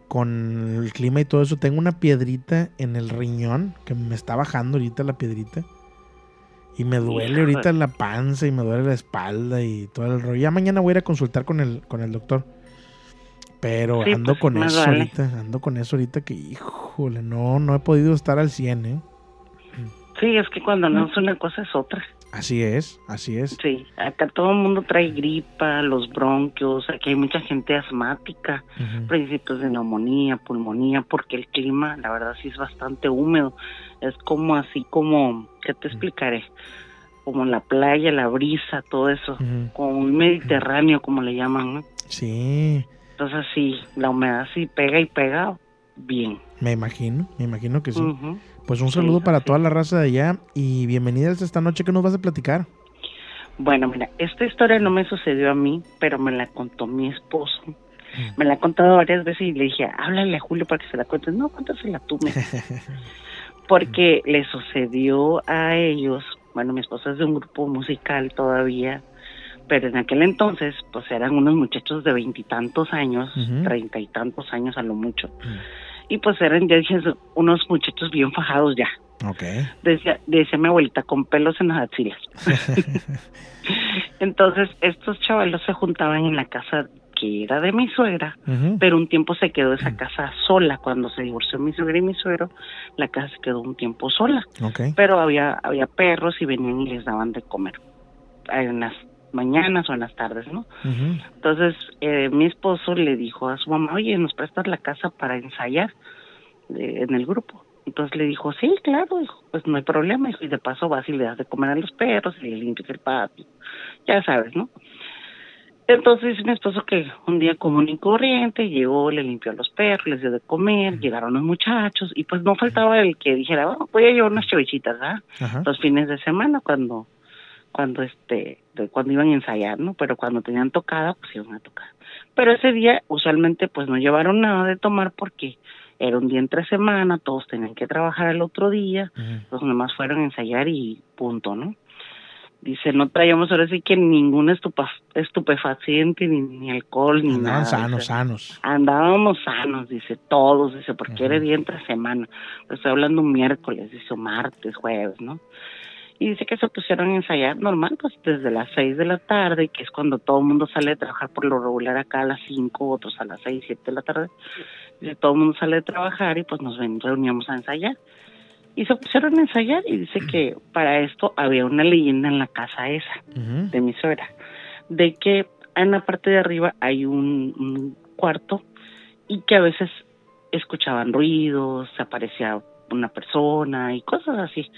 con el clima y todo eso, tengo una piedrita en el riñón que me está bajando ahorita la piedrita. Y me duele Híjole. ahorita la panza y me duele la espalda y todo el rollo. Ya mañana voy a ir a consultar con el, con el doctor. Pero Sí, ando pues, con eso vale. ahorita, ando con eso ahorita que, híjole, no, no he podido estar al 100, ¿eh? Sí, es que cuando no es una cosa es otra. Así es, así es. Sí, acá todo el mundo trae gripa, los bronquios, aquí hay mucha gente asmática, principios de neumonía, pulmonía, porque el clima, la verdad, sí es bastante húmedo. Es como así como, ¿qué te explicaré? Como la playa, la brisa, todo eso, como un mediterráneo, como le llaman, ¿no? Sí, Entonces sí, la humedad sí pega y pega bien. me imagino, me imagino que sí. Pues un Sí, saludo para toda la raza de allá y bienvenidas esta noche que nos vas a platicar. Bueno, mira, esta historia no me sucedió a mí, pero me la contó mi esposo. Me la ha contado varias veces y le dije, háblale a Julio para que se la cuentes. No, cuéntasela tú. me. <laughs> Porque le sucedió a ellos, bueno, mi esposo es de un grupo musical todavía, pero en aquel entonces, pues eran unos muchachos de veintitantos años, treinta y tantos años a lo mucho. Y pues eran, ya dije, unos muchachos bien fajados ya. Ok. Decía, decía mi abuelita, con pelos en las axilas. <laughs> Entonces, estos chavalos se juntaban en la casa que era de mi suegra, pero un tiempo se quedó esa casa sola. Cuando se divorció mi suegra y mi suegro, la casa se quedó un tiempo sola. Ok. Pero había, había perros y venían y les daban de comer en las mañanas o en las tardes, ¿no? Entonces, eh, mi esposo le dijo a su mamá, oye, ¿nos prestas la casa para ensayar eh, en el grupo? Entonces le dijo, sí, claro, dijo, pues no hay problema, dijo, y de paso vas y le das de comer a los perros y le limpias el patio, ya sabes, ¿no? Entonces mi esposo que un día común y corriente llegó, le limpió a los perros, les dio de comer, llegaron los muchachos y pues no faltaba el que dijera, oh, voy a llevar unas chavichitas. Ajá. Los fines de semana cuando cuando este de- cuando iban a ensayar, ¿no? Pero cuando tenían tocada, pues iban a tocar. Pero ese día usualmente pues no llevaron nada de tomar porque era un día entre semana, todos tenían que trabajar el otro día, pues nomás fueron a ensayar y punto, ¿no? Dice, no traíamos ahora sí que ningún estupa, estupefaciente, ni, ni alcohol, ni Andaban nada. sanos, dice. sanos. Andábamos sanos, dice, todos, dice, porque era día entre semana. Estoy hablando un miércoles, dice, o martes, jueves, ¿no? Y dice que se pusieron a ensayar normal, pues desde las seis de la tarde, que es cuando todo el mundo sale de trabajar por lo regular acá a las cinco, otros a las seis, siete de la tarde. Dice, todo el mundo sale de trabajar y pues nos ven, reuníamos a ensayar. Y se pusieron a ensayar y dice que para esto había una leyenda en la casa esa de mi suegra, de que en la parte de arriba hay un, un cuarto y que a veces escuchaban ruidos, se aparecía una persona y cosas así.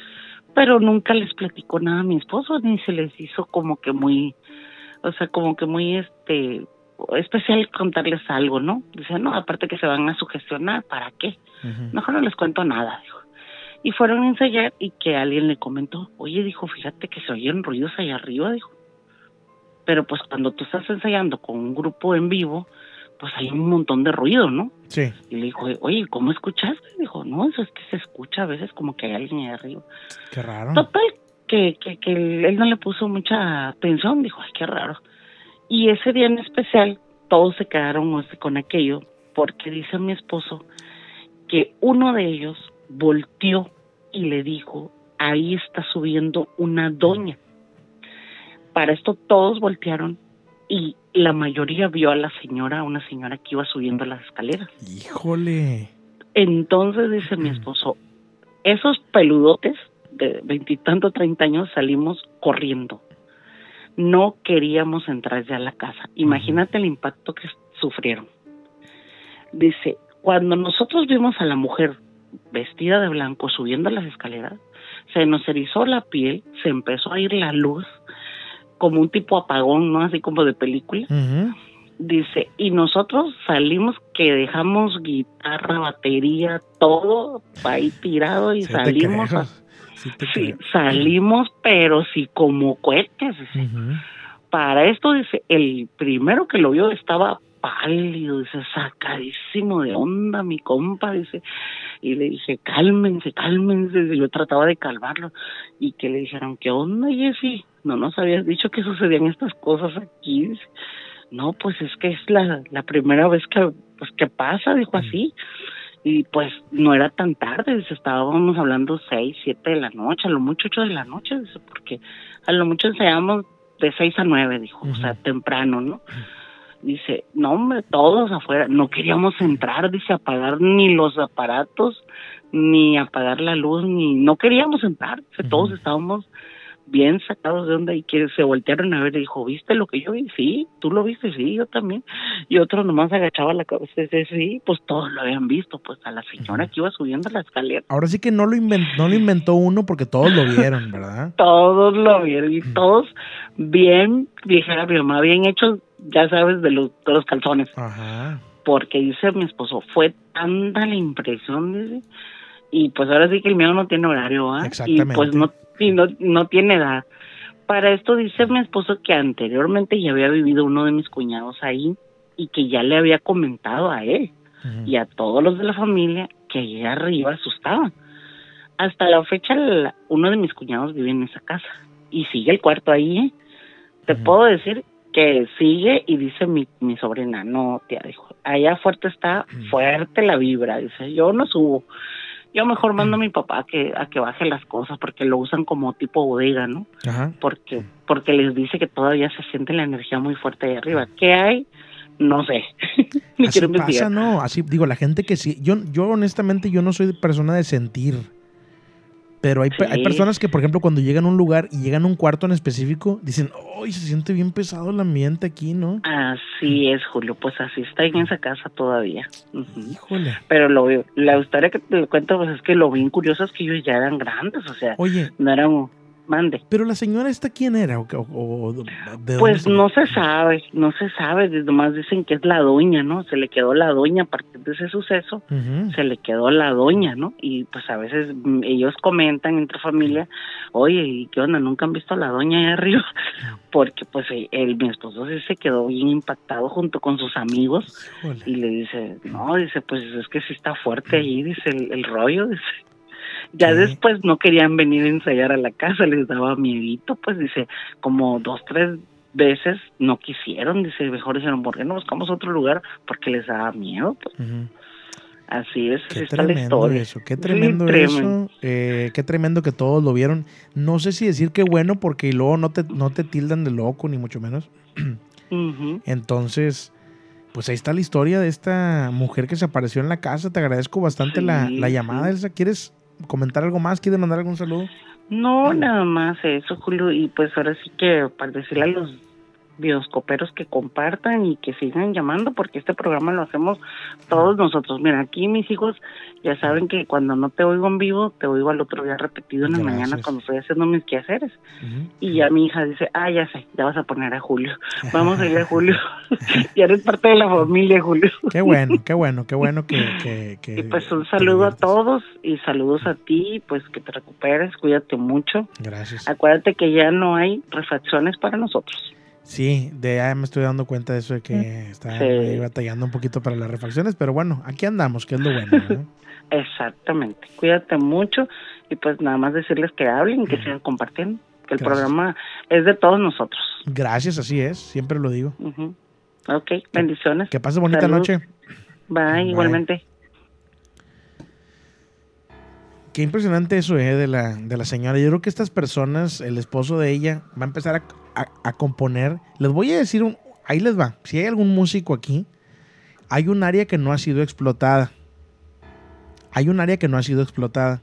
Pero nunca les platicó nada a mi esposo, ni se les hizo como que muy, o sea, como que muy este especial contarles algo, ¿no? Dice, no, aparte que se van a sugestionar, ¿para qué? Mejor no les cuento nada, dijo. Y fueron a ensayar y que alguien le comentó, oye, dijo, fíjate que se oyen ruidos allá arriba, dijo. Pero pues cuando tú estás ensayando con un grupo en vivo, pues hay un montón de ruido, ¿no? Sí. Y le dijo, oye, ¿cómo escuchaste? Dijo, no, eso es que se escucha a veces como que hay alguien allá arriba. Qué raro. Total, que, que, que él no le puso mucha atención, dijo, ay, qué raro. Y ese día en especial, todos se quedaron con aquello, porque dice mi esposo que uno de ellos volteó y le dijo, ahí está subiendo una doña. Para esto todos voltearon y la mayoría vio a la señora, una señora que iba subiendo las escaleras. Híjole. Entonces dice mi esposo, esos peludotes de veintitantos, treinta años salimos corriendo. No queríamos entrar ya a la casa. Imagínate el impacto que sufrieron. Dice, cuando nosotros vimos a la mujer vestida de blanco subiendo las escaleras, se nos erizó la piel, se empezó a ir la luz, como un tipo apagón, ¿no? Así como de película. Dice, y nosotros salimos que dejamos guitarra, batería, todo ahí tirado y Sí salimos, a- Sí salimos, pero sí como cohetes. Para esto, dice, el primero que lo vio estaba pálido, dice, sacadísimo de onda, mi compa, dice, y le dije, cálmense, cálmense, yo trataba de calmarlo, y que le dijeron, ¿qué onda, Jessy? No nos habías dicho que sucedían estas cosas aquí, dice, no, pues es que es la, la primera vez que, pues, que pasa, dijo así, y pues no era tan tarde, dice, estábamos hablando seis, siete de la noche, a lo mucho ocho de la noche, dice, porque a lo mucho ensayamos de seis a nueve, dijo, o sea, temprano, ¿no? Dice, no, hombre, todos afuera, no queríamos entrar, dice, apagar ni los aparatos, ni apagar la luz, ni, no queríamos entrar, dice, todos estábamos bien sacados de onda y que se voltearon a ver y dijo, ¿viste lo que yo vi? Sí, tú lo viste, sí, yo también. Y otro nomás agachaba la cabeza y decía, sí, pues todos lo habían visto, pues a la señora que iba subiendo la escalera. Ahora sí que no lo, inventó, no lo inventó uno porque todos lo vieron, ¿verdad? <laughs> todos lo vieron y todos bien, dijera mi mamá, bien hechos, ya sabes, de los, de los calzones. Ajá. Porque dice mi esposo, fue tanta la impresión, dice, y pues ahora sí que el miedo no tiene horario, ¿ah? Y Exactamente. pues no, y no, no tiene edad. Para esto dice mi esposo que anteriormente ya había vivido uno de mis cuñados ahí y que ya le había comentado a él y a todos los de la familia que allí arriba asustaban. Hasta la fecha uno de mis cuñados vive en esa casa y sigue el cuarto ahí. ¿eh? Te puedo decir que sigue y dice mi, mi sobrina, no, tía, dijo, allá fuerte está, fuerte la vibra, dice, yo no subo. Yo mejor mando a mi papá a que, a que baje las cosas porque lo usan como tipo bodega, ¿no? Ajá. Porque, porque les dice que todavía se siente la energía muy fuerte ahí arriba. ¿Qué hay? No sé. <laughs> Ni Así quiero pasa, ¿no? Así, digo, la gente que sí. Yo, yo honestamente, yo no soy persona de sentir. Pero hay, pe- hay Sí. personas que, por ejemplo, cuando llegan a un lugar y llegan a un cuarto en específico, dicen, ¡ay, se siente bien pesado el ambiente aquí, ¿no? Así es, Julio. Pues así está en esa casa todavía. Híjole. Pero lo, la historia que te cuento pues es que lo bien curioso es que ellos ya eran grandes, o sea, Oye, no eran mande. pero la señora esta, ¿quién era? ¿O, o- de Pues dónde- no se sabe, no se sabe, nomás dicen que es la doña, ¿no? Se le quedó la doña a partir de ese suceso, se le quedó la doña, ¿no? Y pues a veces mm, ellos comentan entre familia, oye, ¿y qué onda? ¿Nunca han visto a la doña ahí arriba? <laughs> Porque pues el, el- mi esposo sí se quedó bien impactado junto con sus amigos Híjole. y le dice, no, dice, pues es que sí está fuerte ahí, dice el, el rollo, dice. Ya después no querían venir a ensayar a la casa, les daba miedito, pues dice, como dos, tres veces no quisieron, dice, mejor dijeron, ¿por qué no buscamos otro lugar? Porque les daba miedo, pues así es, Qué está la tremendo historia. eso, qué Sí, tremendo eso, eh, qué tremendo que todos lo vieron. No sé si decir qué bueno porque luego no te, no te tildan de loco, ni mucho menos. <clears throat> Entonces, pues ahí está la historia de esta mujer que se apareció en la casa. Te agradezco bastante la, la llamada, sí. Elsa. ¿Quieres comentar algo más? ¿Quieres mandar algún saludo? No, nada más eso, Julio, y pues ahora sí que para decirle a los bioscoperos que compartan y que sigan llamando porque este programa lo hacemos todos nosotros. Mira, aquí mis hijos ya saben que cuando no te oigo en vivo, te oigo al otro día repetido en la Gracias. mañana cuando estoy haciendo mis quehaceres. Y ya mi hija dice, ah, ya sé, ya vas a poner a Julio. <laughs> Vamos a ir a Julio. <laughs> ya eres parte de la familia, Julio. Qué bueno, qué bueno, qué bueno que... que, que Y pues un saludo a todos y saludos a ti, pues que te recuperes, cuídate mucho. Gracias. Acuérdate que ya no hay refacciones para nosotros. Sí, de ya me estoy dando cuenta de eso de que está Sí. ahí batallando un poquito para las refacciones, pero bueno, aquí andamos, que es lo bueno. ¿no? <laughs> Exactamente. Cuídate mucho y pues nada más decirles que hablen que sigan compartiendo. Que el programa es de todos nosotros. Gracias, así es, siempre lo digo. Ujú. Ok, bendiciones. Que pase bonita Salud. noche. Bye, Bye. igualmente. Qué impresionante eso eh, de, la, de la señora. Yo creo que estas personas, el esposo de ella, va a empezar a, a- componer. Les voy a decir, ahí les va. Si hay algún músico aquí, hay un área que no ha sido explotada. Hay un área que no ha sido explotada.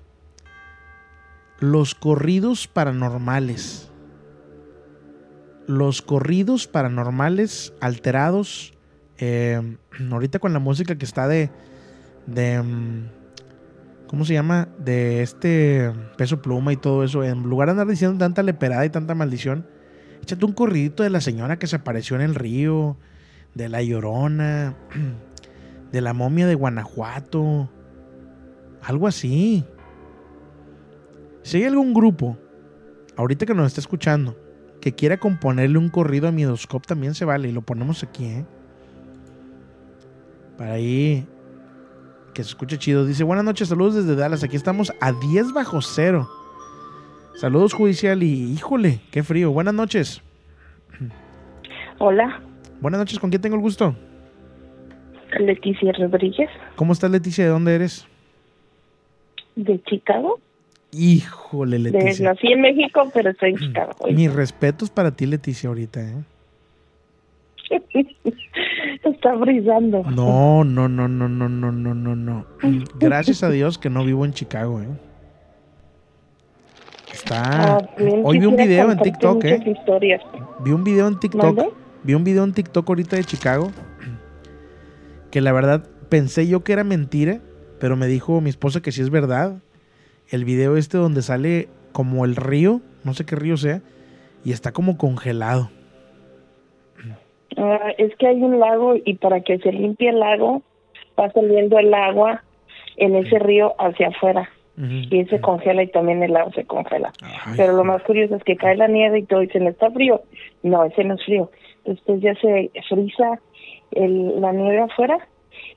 Los corridos paranormales. Los corridos paranormales alterados. eh, <clears throat> ahorita con la música que está de... de mm, ¿Cómo se llama? De este peso pluma y todo eso. En lugar de andar diciendo tanta leperada y tanta maldición, échate un corridito de la señora que se apareció en el río, de la llorona, <clears throat> de la momia de Guanajuato. Algo así. Si hay algún grupo, ahorita que nos está escuchando, que quiera componerle un corrido a Midoscope, también se vale y lo ponemos aquí, ¿eh? Para ahí que se escuche chido. Dice, buenas noches, saludos desde Dallas. Aquí estamos a 10 bajo cero. Saludos judicial y híjole, qué frío. Buenas noches. Hola, Buenas noches, ¿con quién tengo el gusto? Leticia Rodríguez, ¿Cómo estás, Leticia? ¿De dónde eres? de Chicago. Híjole, De- Leticia. nací en México, pero estoy en Chicago. hoy. Mis respetos para ti, Leticia, ahorita, ¿eh? <laughs> Está brisando. No, no, no, no, no, no, no, no, no. Gracias a Dios que no vivo en Chicago, ¿eh? Está. Ah, Hoy vi un video en TikTok, ¿eh? historias. Vi un video en TikTok. Vi un video en TikTok ahorita de Chicago. Que la verdad pensé yo que era mentira. Pero me dijo mi esposa que sí es verdad. El video este donde sale como el río. No sé qué río sea. Y está como congelado. Ah, es que hay un lago y para que se limpie el lago va saliendo el agua en ese río hacia afuera y se congela y también el lago se congela. Pero lo más curioso es que cae la nieve y todo dicen, ¿está frío? No, ese no es frío. Después ya se frisa el, la nieve afuera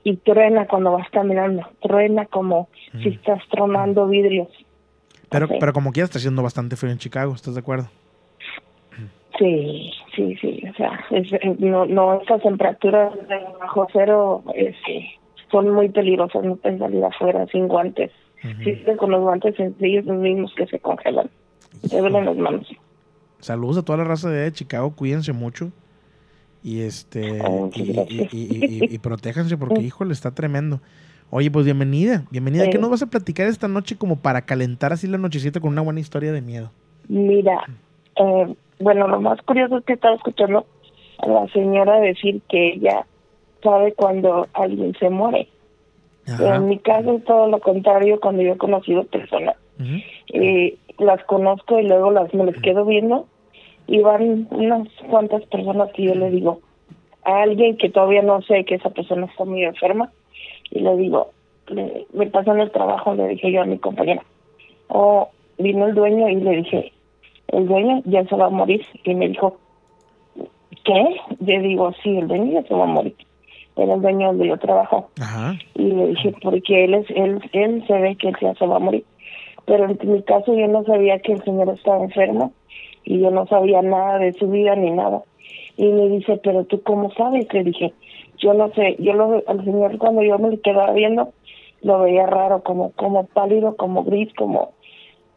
y truena cuando vas caminando. Truena como si estás tronando vidrios. Pero, pero como quiera está haciendo bastante frío en Chicago. ¿Estás de acuerdo? Sí, sí, sí. O sea, es- eh, no, no, estas temperaturas de bajo cero este, son muy peligrosas. No puedes salir afuera sin guantes. Si sigues con los guantes sencillos, los mismos que se congelan. Te duelen las manos. Saludos a toda la raza de, Chicago, cuídense mucho. Y este Oh, y, y- y- y- protéjanse porque <laughs> híjole, está tremendo. Oye, pues bienvenida, bienvenida. ¿Qué Sí. nos vas a platicar esta noche como para calentar así la nochecita con una buena historia de miedo? Mira, eh, bueno, lo más curioso es que estaba escuchando a la señora decir que ella sabe cuando alguien se muere. En mi caso es todo lo contrario cuando yo he conocido personas. Eh, las conozco y luego las me les quedo viendo y van unas cuantas personas que yo le digo a alguien que todavía no sé que esa persona está muy enferma y le digo, le- me pasó en el trabajo, le dije yo a mi compañera, o vino el dueño y le dije, el dueño ya se va a morir y me dijo, ¿qué? Yo digo, sí, el dueño ya se va a morir. Era el dueño donde yo trabajo Ajá. y le dije porque él es él él se ve que él ya se va a morir pero en mi caso yo no sabía que el señor estaba enfermo y yo no sabía nada de su vida ni nada y me dice pero tú cómo sabes le dije yo no sé yo lo al señor cuando yo me le quedaba viendo lo veía raro como como pálido como gris como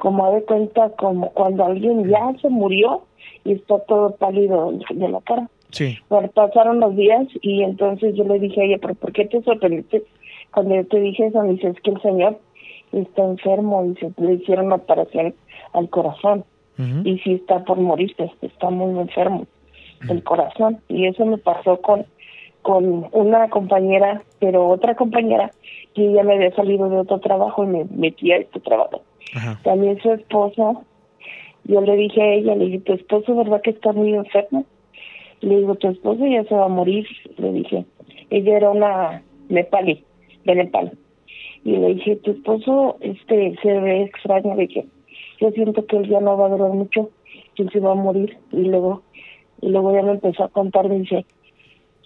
como de cuenta como cuando alguien ya se murió y está todo pálido de la cara Sí. bueno, pasaron los días y entonces yo le dije a ella, pero ¿por qué te sorprendiste cuando yo te dije eso? Me dice, es que el señor está enfermo y se le hicieron una operación al corazón y sí está por morirse, está muy enfermo el corazón y eso me pasó con con una compañera, pero otra compañera que ella me había salido de otro trabajo y me metí a este trabajo. También su esposo, yo le dije a ella, le dije, tu esposo, ¿verdad que está muy enfermo? Le digo, tu esposo ya se va a morir, le dije. Ella era una nepalí, de Nepal. Y le dije, tu esposo este se ve extraño, le dije, yo siento que él ya no va a durar mucho, que él se va a morir. Y luego, y luego ya me empezó a contar, me dice,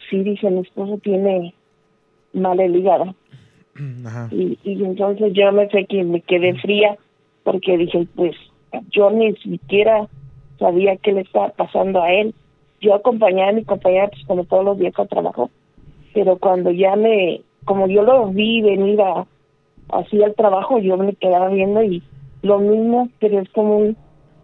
sí, dice, mi esposo tiene mal el hígado. <clears throat> Ajá. Y, y entonces yo me sé que me quedé fría porque dije, pues yo ni siquiera sabía qué le estaba pasando a él. Yo acompañaba a mi compañera pues como todos los días al trabajo, pero cuando ya me, como yo lo vi venir a, así al trabajo, yo me quedaba viendo y lo mismo, pero es como un,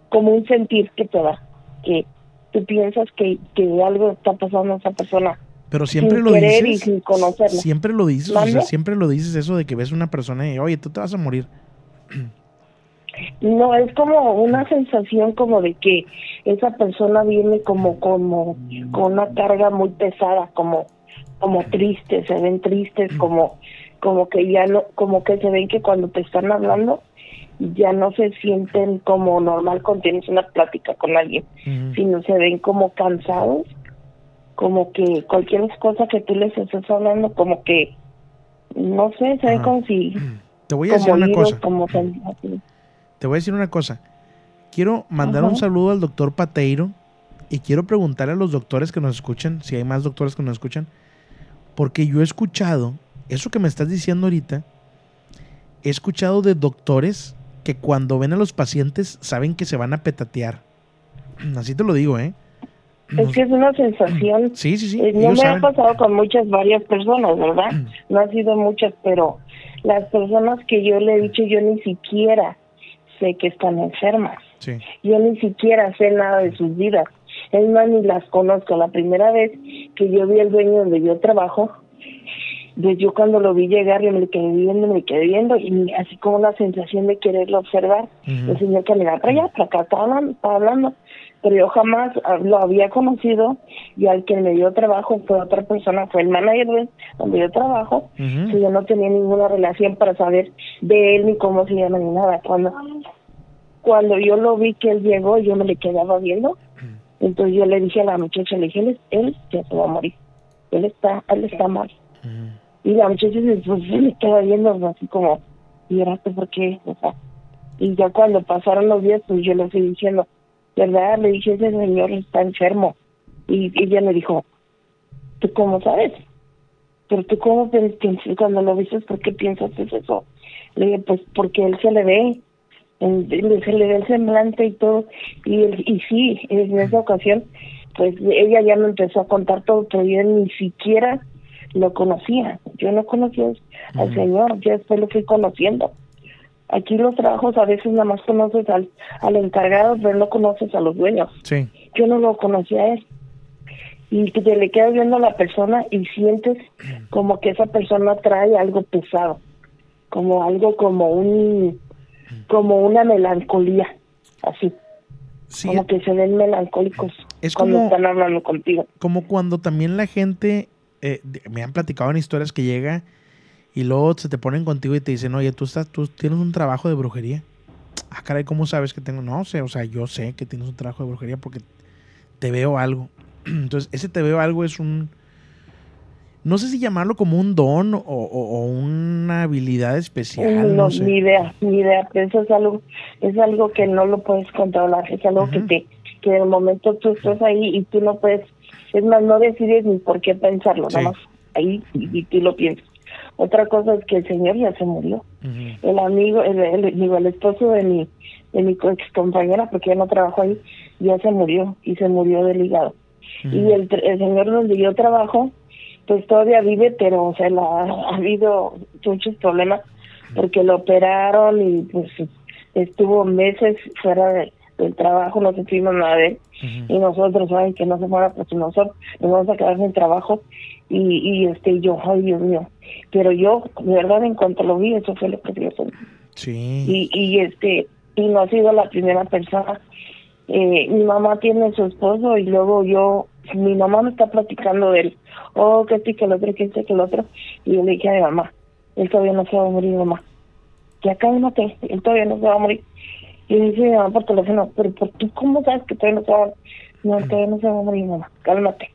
como un sentir que te da, que tú piensas que, que algo está pasando a esa persona. Pero siempre sin lo dices. y sin conocerla. Siempre lo dices, o sea, siempre lo dices eso de que ves una persona y, oye, tú te vas a morir. <clears throat> No, es como una sensación como de que esa persona viene como como con una carga muy pesada, como como triste, se ven tristes, como como que ya no como que se ven que cuando te están hablando ya no se sienten como normal cuando tienes una plática con alguien, sino se ven como cansados, como que cualquier cosa que tú les estés hablando como que no sé, se ven como si Te voy a decir una cosa. como Te voy a decir una cosa. Quiero mandar un saludo al doctor Pateiro y quiero preguntarle a los doctores que nos escuchan, si hay más doctores que nos escuchan, Porque yo he escuchado, eso que me estás diciendo ahorita, he escuchado de doctores que cuando ven a los pacientes saben que se van a petatear. <clears throat> Así te lo digo, ¿eh? Es que es una sensación. <clears throat> Sí, sí, sí. Eh, no me ha pasado con muchas, varias personas, ¿verdad? <clears throat> No han sido muchas, pero las personas que yo le he dicho, yo ni siquiera sé que están enfermas. Sí. Yo ni siquiera sé nada de sus vidas. Es más, ni las conozco. La primera vez que yo vi al dueño donde yo trabajo, pues yo cuando lo vi llegar, yo me le quedé viendo, me quedé viendo, y así como una sensación de quererlo observar. El señor que le da para allá, para acá, estaba hablando, estaba hablando pero yo jamás lo había conocido y al que me dio trabajo fue otra persona, fue el manager de donde yo trabajo, que yo no tenía ninguna relación para saber de él ni cómo se llama ni nada. Cuando cuando yo lo vi que él llegó, yo me le quedaba viendo, entonces yo le dije a la muchacha, le dije, él, él ya se va a morir, él está, él está mal. Y la muchacha se, pues, se me queda viendo así como, ¿y ahora por qué? O sea, y ya cuando pasaron los días, pues yo le fui diciendo, ¿verdad? Le dije, ese señor está enfermo. Y ella me dijo, ¿tú cómo sabes? Pero tú cómo piensas, cuando lo viste, ¿por qué piensas eso? Le dije, pues porque él se le ve, en- se le ve el semblante y todo. Y, y sí, en esa ocasión, pues ella ya me empezó a contar todo, pero yo ni siquiera lo conocía. Yo no conocía al señor, yo después lo fui conociendo. Aquí los trabajos a veces nada más conoces al, al encargado, pero no conoces a los dueños. Sí. Yo no lo conocía a él. Y que te le quedas viendo a la persona y sientes como que esa persona trae algo pesado, como algo como un, como una melancolía, así. como que se ven melancólicos Es cuando como- están hablando contigo. Como cuando también la gente, eh, me han platicado en historias que llega y luego se te ponen contigo y te dicen, oye, tú, estás, tú tienes un trabajo de brujería. Ah, caray, ¿cómo sabes que tengo? No sé, o sea, yo sé que tienes un trabajo de brujería porque te veo algo. <clears throat> Entonces, ese te veo algo es un... No sé si llamarlo como un don o, o- o una habilidad especial. no, No, sé. ni idea, ni idea, pero eso es algo, es algo que no lo puedes controlar, es algo que te, que en el momento tú estás ahí y tú no puedes, es más, no decides ni por qué pensarlo, Sí. nada más ahí y, y tú lo piensas. Otra cosa es que el señor ya se murió. El amigo, el, el, digo, el esposo de mi, de mi ex compañera, porque ya no trabajo ahí, ya se murió y se murió del hígado. Y el, el señor donde yo trabajo, pues todavía vive, pero o sea, la- <laughs> ha habido muchos problemas porque lo operaron y pues estuvo meses fuera de- del trabajo, no supimos nada de él. Y nosotros, saben que no se fuera, pues nosotros nos vamos a quedar sin trabajo. Y, y este, yo, ay Dios mío. Pero yo, de verdad, en cuanto lo vi, eso fue lo que yo sentí Sí. y, y este y no ha sido la primera persona eh, mi mamá tiene su esposo y luego yo mi mamá me está platicando de él oh que este que el otro que este que el otro y yo le dije a mi mamá él todavía no se va a morir mamá. Ya cálmate él todavía no se va a morir. Y dice mi mamá por teléfono pero por tú cómo sabes que todavía no se va a morir no todavía no se va a morir mamá. Cálmate.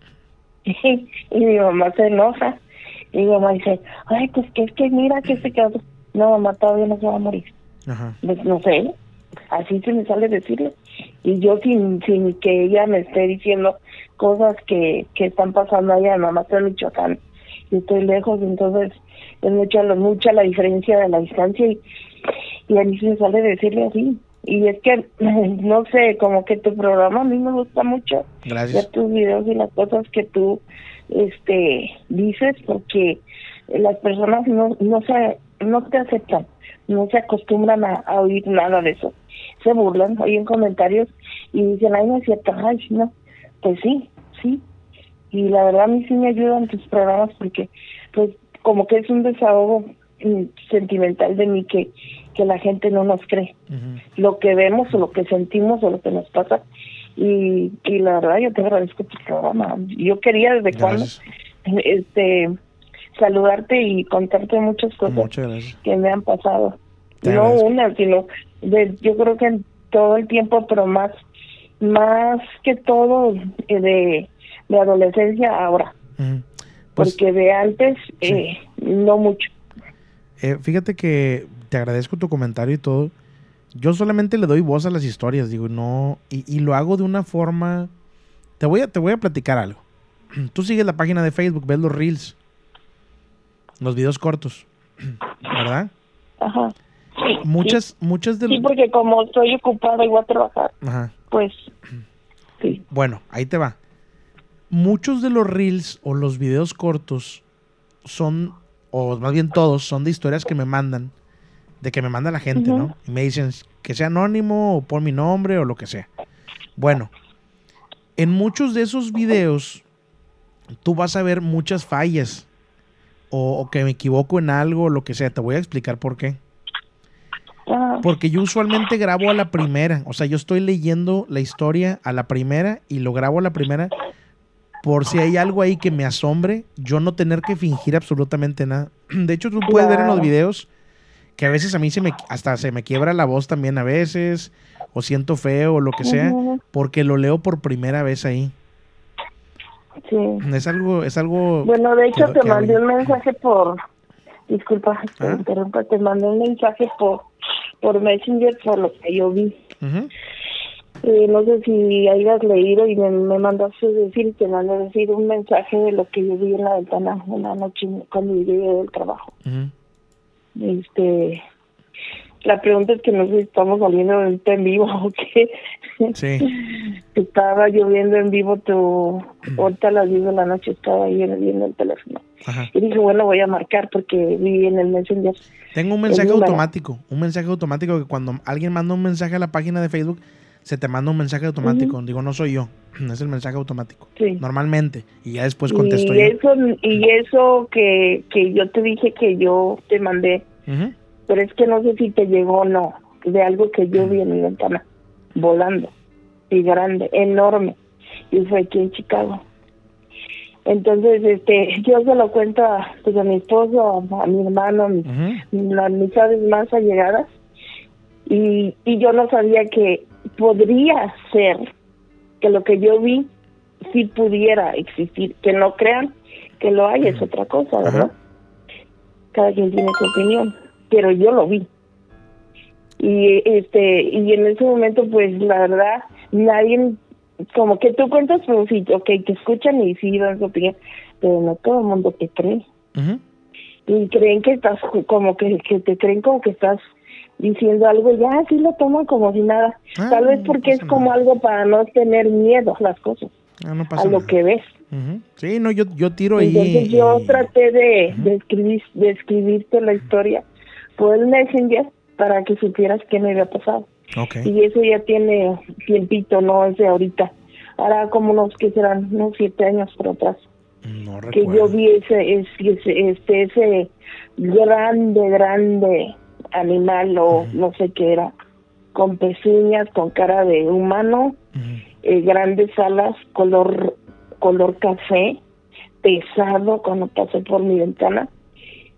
<laughs> Y mi mamá se enoja. Y mi mamá dice ay pues que es que mira que este que otro no mamá todavía no se va a morir. Ajá. pues no sé, así se me sale decirle. Y yo sin, sin que ella me esté diciendo cosas que, que están pasando allá, en Michoacán, y estoy lejos, entonces es mucha, la- mucha la diferencia de la distancia y, y a mí se me sale decirle así. Y es que, <laughs> no sé, como que tu programa a mí me gusta mucho Gracias. ver tus videos y las cosas que tú este dices porque las personas no no se no te aceptan no se acostumbran a, a oír nada de eso se burlan oyen comentarios y dicen ay no es cierto ay no pues sí sí. Y la verdad a mí sí me ayudan tus programas porque pues como que es un desahogo mm, sentimental de mí que que la gente no nos cree. Lo que vemos o lo que sentimos o lo que nos pasa. Y, y la verdad yo te agradezco tu programa. Yo quería desde cuando este saludarte y contarte muchas cosas Muchas que me han pasado. Te no agradezco. una sino de, yo creo que en todo el tiempo pero más más que todo eh, de, de adolescencia ahora Pues- porque de antes eh, no mucho Eh, fíjate que te agradezco tu comentario y todo. Yo solamente le doy voz a las historias, digo, no, y, y lo hago de una forma. Te voy a, te voy a platicar algo. <clears throat> Tú sigues la página de Facebook, ves los reels. Los videos cortos. <clears throat> ¿Verdad? Ajá. Sí, Muchas, muchas de Sí, porque como estoy ocupada y voy a trabajar, Ajá. pues Bueno, ahí te va. Muchos de los reels o los videos cortos son, o más bien todos, son de historias que me mandan, de que me manda la gente, ¿no? Y me dicen que sea anónimo o por mi nombre o lo que sea. Bueno, en muchos de esos videos tú vas a ver muchas fallas o, o que me equivoco en algo o lo que sea. Te voy a explicar por qué. Porque yo usualmente grabo a la primera. O sea, yo estoy leyendo la historia a la primera y lo grabo a la primera por si hay algo ahí que me asombre, yo no tener que fingir absolutamente nada. <clears throat> De hecho, tú puedes ver en los videos que a veces a mí se me hasta se me quiebra la voz también a veces o siento feo o lo que sea porque lo leo por primera vez ahí. sí. Es algo es algo Bueno, de hecho que- te que mandé un mensaje por, disculpa, te ¿Ah? interrumpa, te mandé un mensaje por, por Messenger por lo que yo vi. Eh, no sé si hayas leído y me, me mandaste decir, te mandé decir un mensaje de lo que yo vi en la ventana una noche cuando llegué del trabajo. Este, la pregunta es que no sé si estamos saliendo ahorita en vivo <laughs> o qué. Sí. <laughs> Estaba lloviendo en vivo tu, <clears throat> ahorita a las 10 de la noche estaba ahí viendo el teléfono. Ajá. Y dije, bueno, voy a marcar porque vi en el Messenger. Tengo un mensaje automático, un mensaje automático que cuando alguien manda un mensaje a la página de Facebook, se te manda un mensaje automático. Digo, no soy yo, <clears throat> es el mensaje automático. Sí. Normalmente. Y ya después contesto y yo. eso, y eso que, que yo te dije que yo te mandé, Ujú. Pero es que no sé si te llegó o no, de algo que yo vi en mi ventana, volando, y grande, enorme, y fue aquí en Chicago. Entonces, este, <laughs> yo se lo cuento a, pues, a mi esposo, a, mi hermano, a mis, amistades más allegadas, y, y yo no sabía que podría ser que lo que yo vi sí pudiera existir, que no crean que lo hay es otra cosa, ¿verdad? Cada quien tiene su opinión, pero yo lo vi. Y este y en ese momento pues la verdad nadie como que tú cuentas pero sí, ok, te escuchan y sí dan su opinión, pero no todo el mundo te cree. Y creen que estás como que, que te creen como que estás diciendo algo y ya así lo toman como si nada. Ah, Tal vez porque es como algo para no tener miedo a las cosas, Ah, no a lo nada. que ves. Sí, no, yo, yo tiro ahí. Entonces yo y- traté de, de, escribir, de escribirte la historia por el Messenger para que supieras qué me había pasado. Y eso ya tiene tiempito, no es de ahorita. Ahora como unos que serán unos siete años por atrás. No Que yo vi ese, ese, ese, este, ese grande, grande animal o no sé qué era, con pezuñas, con cara de humano, eh, grandes alas, color, color café, pesado cuando pasé por mi ventana.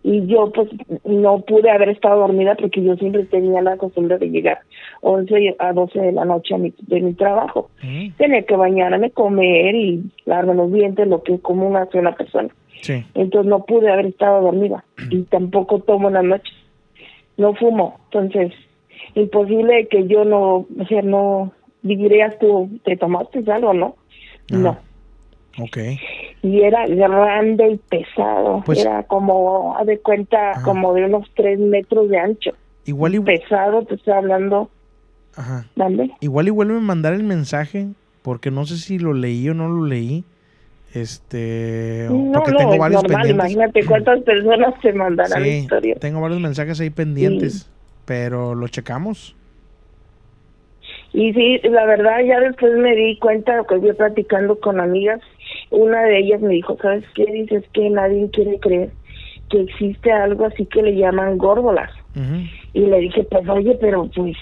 Y yo pues no pude haber estado dormida porque yo siempre tenía la costumbre de llegar 11 a 12 de la noche a mi, de mi trabajo. Tenía que bañarme, comer y lavarme los dientes, lo que común hace una persona. Sí. Entonces no pude haber estado dormida y <clears throat> tampoco tomo en las noches. No fumo, entonces imposible que yo no, o sea, no dirías tú, ¿te tomaste algo, no? No. Ok. Y era grande y pesado, Pues- era como, haz de cuenta, como de unos tres metros de ancho. Igual y, Pesado, te estoy hablando, Ajá. ¿dónde? Igual y vuelve a mandar el mensaje, porque no sé si lo leí o no lo leí. Este. No, porque no, tengo es varios normal, pendientes. imagínate <clears throat> cuántas personas te mandarán Sí, historias. tengo varios mensajes ahí pendientes, pero lo checamos. Y sí, la verdad ya después me di cuenta que yo platicando con amigas, una de ellas me dijo, ¿sabes qué? Dices que nadie quiere creer que existe algo así que le llaman górgolas. Y le dije, pues oye, pero pues,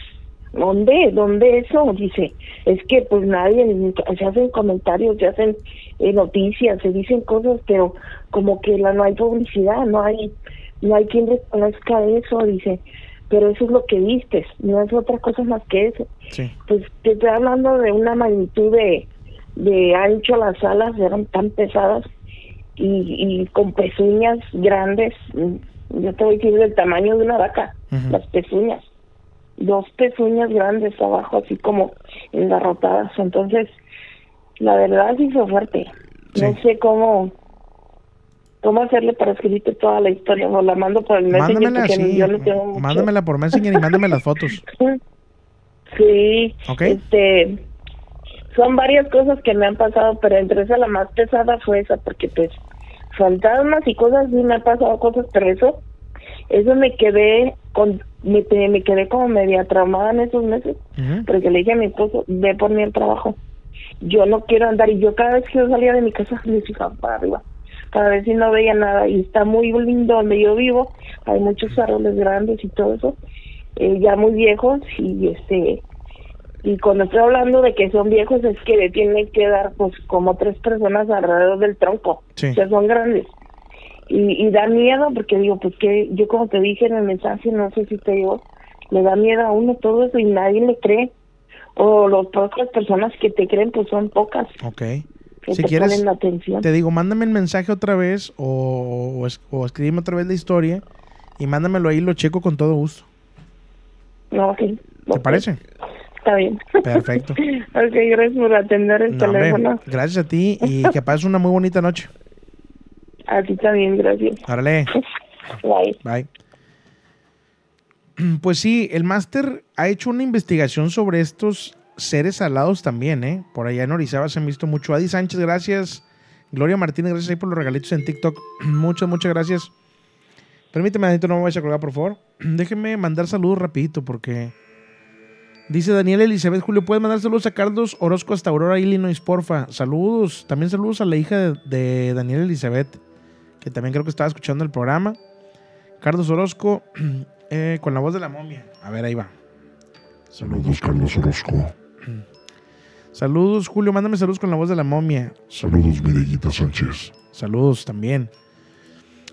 ¿dónde? ¿Dónde eso? Dice, es que pues nadie, se hacen comentarios, se hacen eh, noticias, se dicen cosas, pero como que la, no hay publicidad, no hay, no hay quien reconozca eso, dice, pero eso es lo que vistes, no es otra cosa más que eso. Sí. Pues te estoy hablando de una magnitud de, de ancho, las alas eran tan pesadas y, y con pezuñas grandes, mm, yo te voy a decir del tamaño de una vaca, las pezuñas, dos pezuñas grandes abajo, así como engarrotadas. Entonces, la verdad sí fue fuerte. No sé cómo, cómo hacerle para escribirte toda la historia. O la mando por el Messenger Mándamela yo no tengo mucho. Mándamela por Messenger y mándame las fotos. <laughs> Sí. ¿Ok? Este, son varias cosas que me han pasado, pero entre esas la más pesada fue esa, porque pues fantasmas y cosas sí me han pasado cosas, pero eso, eso me quedé con, me, me quedé como media traumada en esos meses, porque le dije a mi esposo, ve por mí al trabajo. Yo no quiero andar y yo cada vez que yo salía de mi casa <laughs> me fijaba para arriba para ver si no veía nada y está muy lindo donde yo vivo hay muchos árboles grandes y todo eso eh, ya muy viejos y este y cuando estoy hablando de que son viejos es que le tienen que dar pues como tres personas alrededor del tronco Sí. o sea son grandes y, y da miedo porque digo pues que yo como te dije en el mensaje no sé si te digo le da miedo a uno todo eso y nadie le cree o las pocas personas que te creen pues son pocas Ok. que Si te quieres, ponen atención te digo, mándame el mensaje otra vez o, o, o escríbeme otra vez la historia y mándamelo ahí, lo checo con todo gusto. no ok ¿Te parece? Está bien Perfecto. <laughs> ok gracias por atender el No, hombre, teléfono gracias a ti y <laughs> que pases una muy bonita noche. a ti también gracias Órale. Bye. Bye. <clears throat> Pues sí, el máster ha hecho una investigación sobre estos seres alados también, ¿eh? Por allá en Orizaba se han visto mucho. Adi Sánchez, gracias. Gloria Martínez, gracias ahí por los regalitos en TikTok. <clears throat> muchas, muchas gracias. Permíteme, no me vayas a colgar, por favor. <clears throat> Déjenme mandar saludos rapidito porque... Dice Daniel Elizabeth Julio, ¿puedes mandar saludos a Carlos Orozco hasta Aurora, Illinois, porfa? Saludos. También saludos a la hija de, de Daniel Elizabeth, que también creo que estaba escuchando el programa. Carlos Orozco, <clears throat> eh, con la voz de la momia. A ver, ahí va. Saludos, Carlos Orozco. Saludos, Julio, mándame saludos con la voz de la momia. Saludos, Mireguita Sánchez. Saludos también.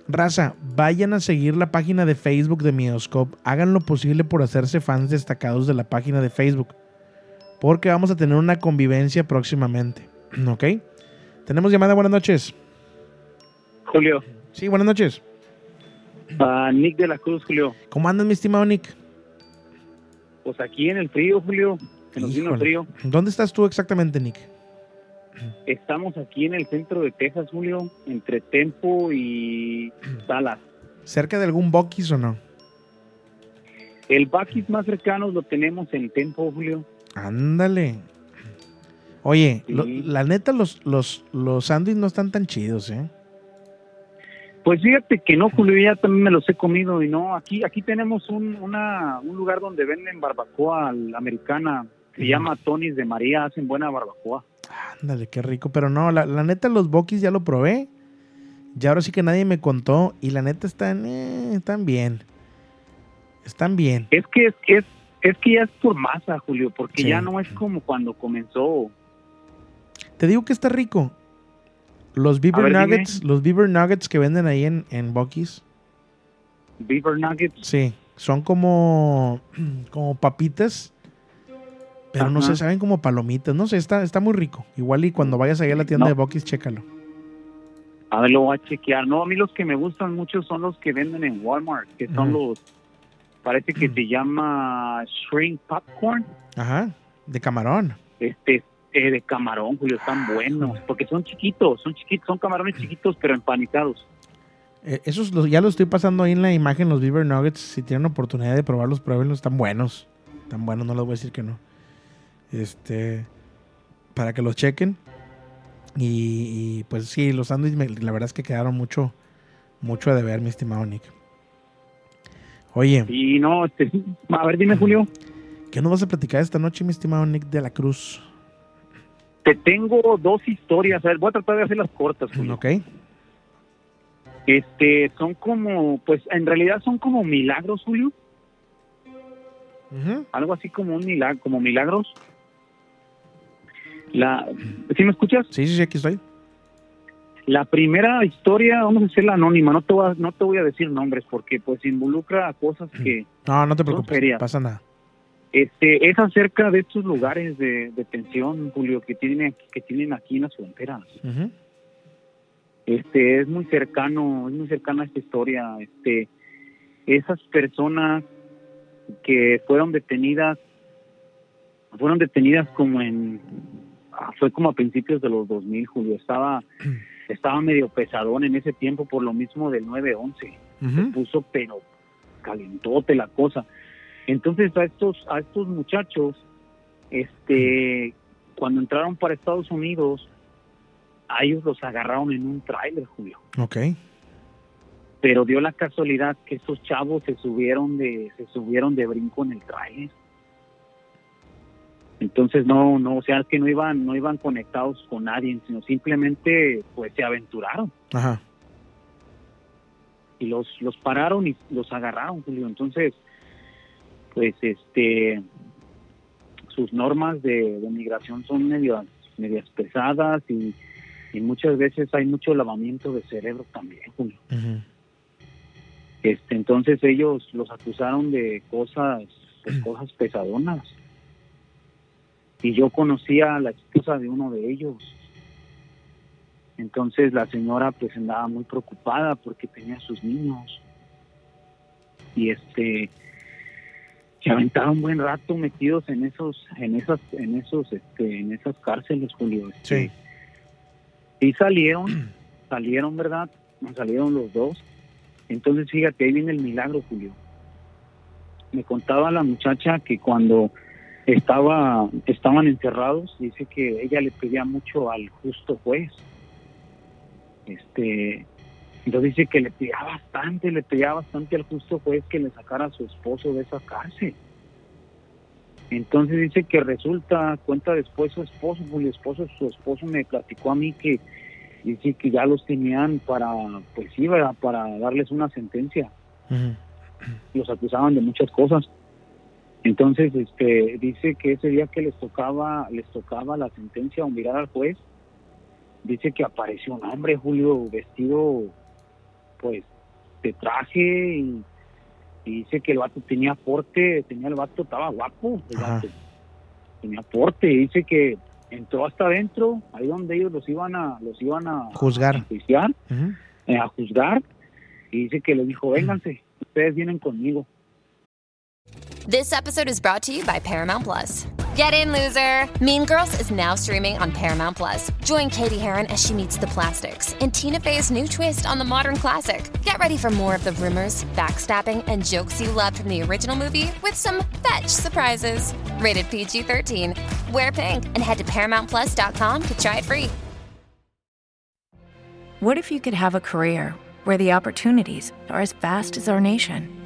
Raza, vayan a seguir la página de Facebook de Mioscope. Hagan lo posible por hacerse fans destacados de la página de Facebook. Porque vamos a tener una convivencia próximamente. <clears throat> ¿Ok? Tenemos llamada, buenas noches. Julio. Sí, buenas noches. Ah, Nick de la Cruz, Julio. ¿Cómo andas, mi estimado Nick? Pues aquí en el frío, Julio. Vino el frío. ¿Dónde estás tú exactamente, Nick? Estamos aquí en el centro de Texas, Julio, entre Tempo y Dallas. ¿Cerca de algún Bucky's o no? El Bucky's más cercano lo tenemos en Tempo, Julio. Ándale. Oye, Sí. lo- la neta, los, los, los sándwiches no están tan chidos, ¿eh? Pues fíjate que no, Julio, ya también me los he comido y no, aquí aquí tenemos un, una, un lugar donde venden barbacoa americana, se llama Tony's de María, hacen buena barbacoa. Ándale, qué rico. Pero no, la, la neta, los Bucky's ya lo probé. Ya ahora sí que nadie me contó. Y la neta están, eh, están bien. Están bien. Es que es, es, es que ya es por masa, Julio, porque Sí. ya no es como cuando comenzó. Te digo que está rico. Los Beaver ver, dime. Nuggets, los Beaver Nuggets que venden ahí en, en Bucky's. Beaver Nuggets. Sí, son como, <clears throat> como papitas. Pero no sé, saben como palomitas. No sé, está, está muy rico. Igual y cuando vayas allá a la tienda No. de Bucky's, chécalo. A ver, lo voy a chequear. No, a mí los que me gustan mucho son los que venden en Walmart, que son los, parece que se <clears throat> llama Shrimp Popcorn, Ajá, de camarón. este, eh, de camarón, Julio, están buenos, porque son chiquitos, son chiquitos, son camarones chiquitos, pero empanizados. Eh, esos los- ya los estoy pasando ahí en la imagen, los Beaver Nuggets. Si tienen oportunidad de probarlos, pruébenlos. Están buenos. Están buenos, no les voy a decir que no. Este, para que los chequen. Y, y, pues sí, los sándwiches, la verdad es que quedaron mucho, mucho a deber, mi estimado Nick. Oye, Y no, este, a ver, dime, Julio, ¿qué nos vas a platicar esta noche, mi estimado Nick de la Cruz? te tengo dos historias, a ver, voy a tratar de hacerlas cortas, Julio. ¿Ok? Este, son como, pues, en realidad son como milagros, Julio. Algo así como un milagro, como milagros. La, ¿Sí me escuchas? Sí, sí, sí, aquí estoy. La primera historia, vamos a hacerla anónima, no te voy a, no te voy a decir nombres porque pues involucra cosas que <clears throat> No, no te preocupes, no pasa nada. este es acerca de estos lugares de detención, Julio, que tienen que tienen aquí en las fronteras. Este es muy cercano, es muy cercana esta historia, este esas personas que fueron detenidas fueron detenidas como en fue como a principios de los 2000, Julio, estaba <clears throat> estaba medio pesadón en ese tiempo por lo mismo del 9-11. Se puso, pero calentote la cosa. Entonces a estos, a estos muchachos, este, cuando entraron para Estados Unidos, a ellos los agarraron en un tráiler, Julio. Ok. Pero dio la casualidad que estos chavos se subieron de, se subieron de brinco en el tráiler. Entonces no, no, o sea, es que no iban, no iban conectados con nadie, sino simplemente pues se aventuraron Ajá. y los, los pararon y los agarraron, Julio. Entonces, pues este, sus normas de, de migración son medias, medias pesadas y, y muchas veces hay mucho lavamiento de cerebro también, Julio. Este, entonces ellos los acusaron de cosas, de cosas pesadonas. Y yo conocía a la esposa de uno de ellos. Entonces la señora pues andaba muy preocupada porque tenía sus niños. Y este se aventaron un buen rato metidos en esos en esas en esos este en esas cárceles, Julio. Sí. Y salieron, <clears throat> salieron, ¿verdad? Salieron los dos. Entonces, fíjate, ahí viene el milagro, Julio. Me contaba la muchacha que cuando estaba estaban encerrados, dice que ella le pedía mucho al justo juez. Este, entonces dice que le pedía bastante, le pedía bastante al justo juez que le sacara a su esposo de esa cárcel. Entonces dice que resulta, cuenta después su esposo, Julio esposo, su esposo me platicó a mí que dice que ya los tenían para, pues sí, ¿verdad? para darles una sentencia. Los acusaban de muchas cosas. Entonces, este, dice que ese día que les tocaba, les tocaba la sentencia o mirar al juez, dice que apareció un hombre, Julio, vestido, pues, de traje y, y dice que el vato tenía porte, tenía el vato, estaba guapo, el vato. tenía porte, y dice que entró hasta adentro, ahí donde ellos los iban a, los iban a Juzgar. enjuiciar, eh, a juzgar, y dice que les dijo, vénganse, ustedes vienen conmigo. This episode is brought to you by Paramount Plus. Get in, loser! Mean Girls is now streaming on Paramount Plus. Join Katie Heron as she meets the plastics in Tina Fey's new twist on the modern classic. Get ready for more of the rumors, backstabbing, and jokes you loved from the original movie with some fetch surprises. Rated PG 13. Wear pink and head to ParamountPlus.com to try it free. What if you could have a career where the opportunities are as vast as our nation,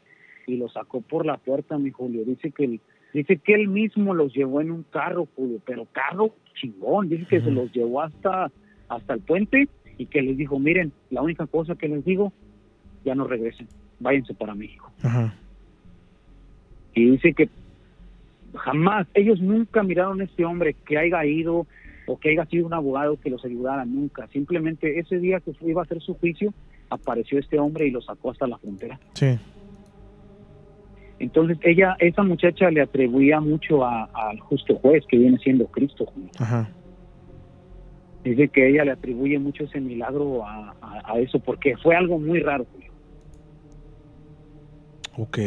y lo sacó por la puerta, mi Julio. Dice que él, dice que él mismo los llevó en un carro, Julio, pero carro chingón. Dice que se los llevó hasta, hasta el puente y que les dijo, miren, la única cosa que les digo, ya no regresen, váyanse para México. Y dice que jamás, ellos nunca miraron a este hombre que haya ido o que haya sido un abogado que los ayudara, nunca. Simplemente ese día que iba a hacer su juicio, apareció este hombre y lo sacó hasta la frontera. Sí. Entonces ella, esa muchacha le atribuía mucho a- al justo juez que viene siendo Cristo. Ajá. Dice que ella le atribuye mucho ese milagro a, a- a eso porque fue algo muy raro. Julio. Ok.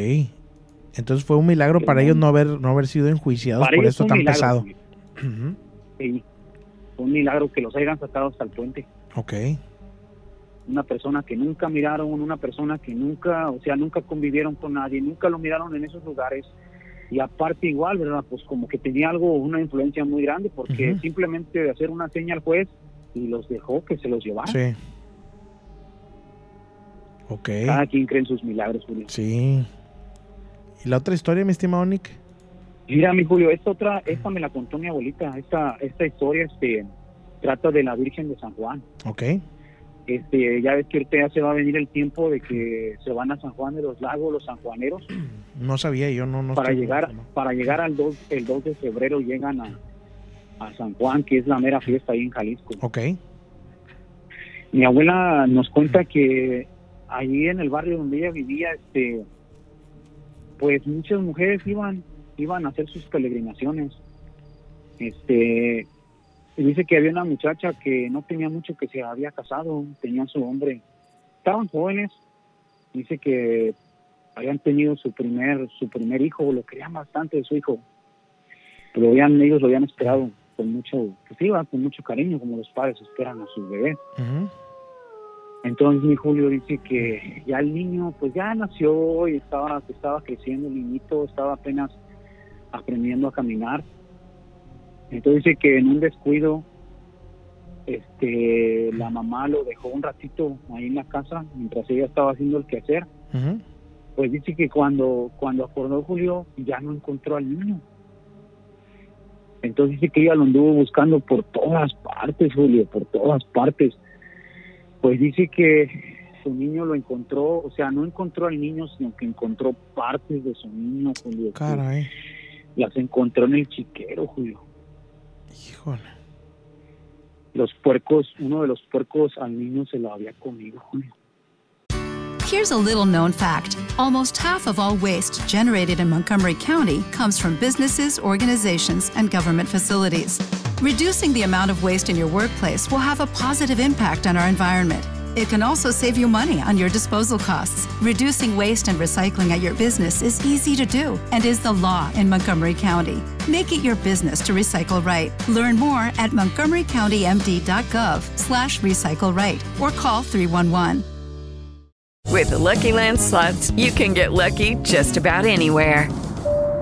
Entonces fue un milagro para ellos no haber, no haber sido enjuiciados por esto tan milagro, pesado. Sí, fue un milagro que los hayan sacado hasta el puente. Ok. Una persona que nunca miraron, una persona que nunca, o sea, nunca convivieron con nadie, nunca lo miraron en esos lugares. Y aparte igual, ¿verdad? Pues como que tenía algo, una influencia muy grande, porque simplemente de hacer una seña al juez y los dejó que se los llevaran. Sí. Ok. Cada quien cree en sus milagros, Julio. Sí. ¿Y la otra historia, mi estimado Nick? Mira, mi Julio, esta otra, esta me la contó mi abuelita. Esta, esta historia este, trata de la Virgen de San Juan. Ok. Este, ya ves que ahorita ya se va a venir el tiempo de que se van a San Juan de los Lagos, los sanjuaneros. No sabía, yo no, no para llegar para llegar al 2 el 2 de febrero llegan a, a San Juan que es la mera fiesta ahí en Jalisco Ok. mi abuela nos cuenta que allí en el barrio donde ella vivía, este, pues muchas mujeres iban, iban a hacer sus peregrinaciones. Este, y dice que había una muchacha que no tenía mucho que se había casado, tenía su hombre. Estaban jóvenes. Dice que habían tenido su primer, su primer hijo, lo querían bastante de su hijo. Pero habían, ellos lo habían esperado con mucho, pues iba con mucho cariño, como los padres esperan a sus bebés. Entonces mi Julio dice que ya el niño pues ya nació y estaba, estaba creciendo el niñito, estaba apenas aprendiendo a caminar. Entonces dice que en un descuido este la mamá lo dejó un ratito ahí en la casa mientras ella estaba haciendo el quehacer. Pues dice que cuando cuando acordó Julio ya no encontró al niño. Entonces dice que ella lo anduvo buscando por todas partes, Julio, por todas partes pues dice que su niño lo encontró, o sea, no encontró al niño, sino que encontró partes de su niño, Julio. Caray. Las encontró en el chiquero, Julio. Híjole. Los puercos, uno de los puercos al niño se lo había comido, Julio. Here's a little known fact almost half of all waste generated in Montgomery County comes from businesses, organizations, and government facilities. Reducing the amount of waste in your workplace will have a positive impact on our environment. It can also save you money on your disposal costs. Reducing waste and recycling at your business is easy to do and is the law in Montgomery County. Make it your business to recycle right. Learn more at montgomerycountymd.gov slash recycle right or call 311. With the Lucky Land slots, you can get lucky just about anywhere.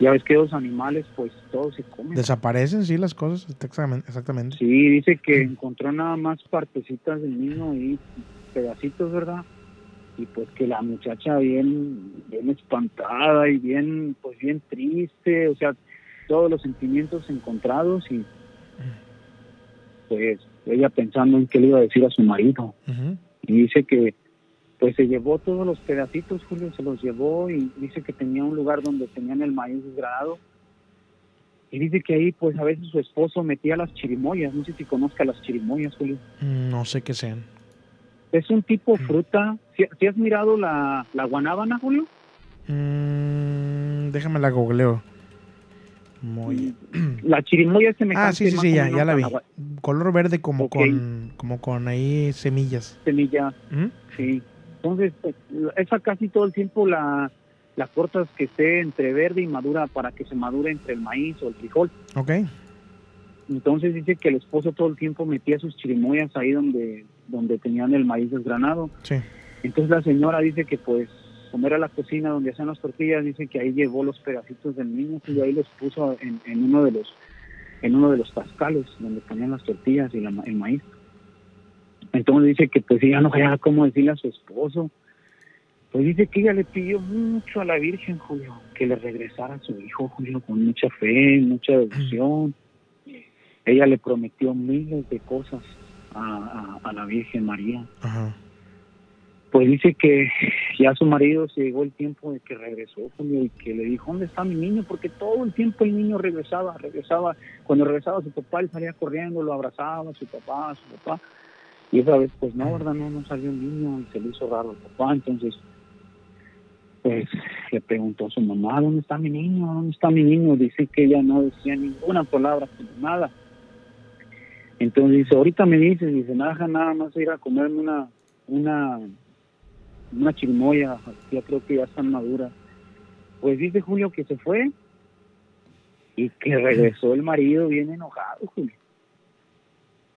Ya ves que los animales, pues todos se comen. Desaparecen, sí, las cosas, exactamente. Sí, dice que encontró nada más partecitas del niño y pedacitos, ¿verdad? Y pues que la muchacha bien, bien espantada y bien, pues bien triste, o sea, todos los sentimientos encontrados y pues ella pensando en qué le iba a decir a su marido. Y dice que pues se llevó todos los pedacitos, Julio, se los llevó y dice que tenía un lugar donde tenían el maíz desgranado. Y dice que ahí, pues a veces su esposo metía las chirimoyas. No sé si conozca las chirimoyas, Julio. Mm, No sé qué sean. Es un tipo fruta. ¿Si, has mirado la, la guanábana, Julio? Mm, déjame la googleo. Muy... La chirimoya es semejante. Ah, sí, sí, sí, ya, la vi. Color verde como con como con ahí semillas. semilla. ¿Mm? Sí. Entonces, pues, esa casi todo el tiempo la, la cortas que esté entre verde y madura para que se madure entre el maíz o el frijol. Ok. Entonces dice que el esposo todo el tiempo metía sus chirimoyas ahí donde, donde tenían el maíz desgranado. Sí. Entonces la señora dice que pues como era la cocina donde hacían las tortillas, dice que ahí llevó los pedacitos del niño y ahí los puso en, en uno de los en uno de los tascales donde ponían las tortillas y la el maíz. Entonces dice que pues ella no sabía cómo decirle a su esposo. Pues dice que ella le pidió mucho a la Virgen, Julio, que le regresara a su hijo, Julio, con mucha fe, mucha devoción. Ella le prometió miles de cosas a, a- a la Virgen María. Ajá. Pues dice que ya su marido se llegó el tiempo de que regresó, Julio, y que le dijo, ¿dónde está mi niño? Porque todo el tiempo el niño regresaba, regresaba. Cuando regresaba su papá, él salía corriendo, lo abrazaba, su papá, su papá. Y esa vez, pues no, ¿verdad? No, no salió el niño y se le hizo raro al papá. Entonces, pues le preguntó a su mamá, ¿dónde está mi niño? ¿Dónde está mi niño? Dice que ella no decía ninguna palabra, nada. Entonces ahorita me dice, dice, nada, nada más ir a comerme una, una, una chirimoya, ya creo que ya están maduras. Pues dice Julio que se fue y que regresó el marido bien enojado, Julio.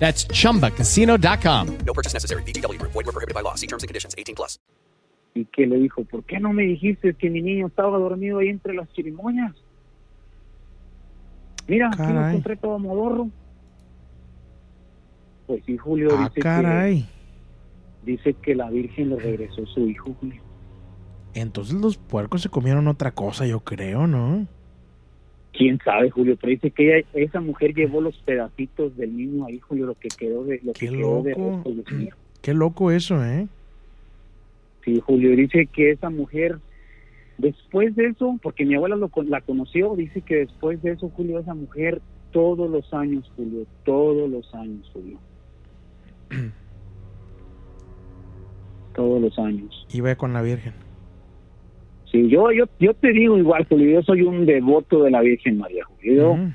That's chumbacasino.com. No purchase necessary. VGW Group. Void were prohibited by law. See terms and conditions. 18 plus. Y que le dijo, ¿por qué no me dijiste que mi niño estaba dormido ahí entre las chirimoñas? Mira, aquí lo encontré todo modorro. Pues sí, Julio Ah, dice caray. que dice que la Virgen le regresó su hijo, Julio. Entonces los puercos se comieron otra cosa, yo creo, ¿no? Quién sabe, Julio, pero dice que ella- esa mujer llevó los pedacitos del niño ahí, Julio, lo que quedó de lo Qué que quedó de loco. hijo. <clears throat> Qué loco eso, ¿eh? Sí, Julio dice que esa mujer después de eso, porque mi abuela lo, la conoció, dice que después de eso, Julio, esa mujer todos los años, Julio, todos los años, Julio. <clears throat> todos los años. Iba con la Virgen. Sí, yo, yo, yo te digo igual, Julio, yo soy un devoto de la Virgen María, Julio. Yo, Ujú.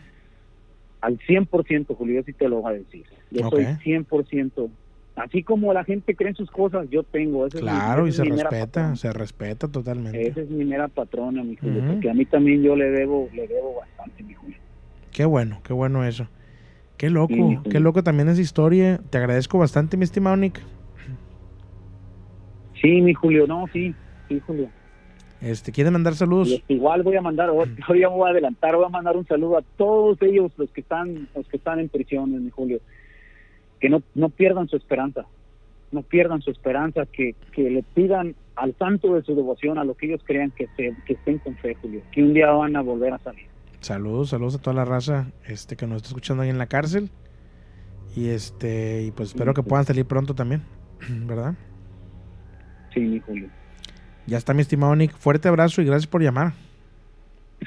al 100%, Julio, yo sí te lo voy a decir. Yo Ok. soy 100%. Así como la gente cree en sus cosas, yo tengo. Esa mi- Claro, y se respeta, patrona. se respeta totalmente. Esa es mi mera patrona, mi Julio, porque a mí también yo le debo, le debo bastante, mi Julio. Qué bueno, qué bueno eso. Qué loco, Sí, qué loco también esa historia. Te agradezco bastante, mi estimado Nick. Sí, mi Julio, no, sí, sí, Julio. Este, ¿quieren mandar saludos? Igual voy a mandar, ya me voy a adelantar, voy a mandar un saludo a todos ellos, los que están, los que están en prisiones, mi Julio. Que no, no pierdan su esperanza, no pierdan su esperanza, que, que le pidan al santo de su devoción a lo que ellos crean que, se, que estén con fe, Julio, que un día van a volver a salir. Saludos, saludos a toda la raza este, que nos está escuchando ahí en la cárcel. Y este, y pues espero que puedan salir pronto también, <clears throat> ¿verdad? Sí, mi Julio. Ya está mi estimado Nick. Fuerte abrazo y gracias por llamar.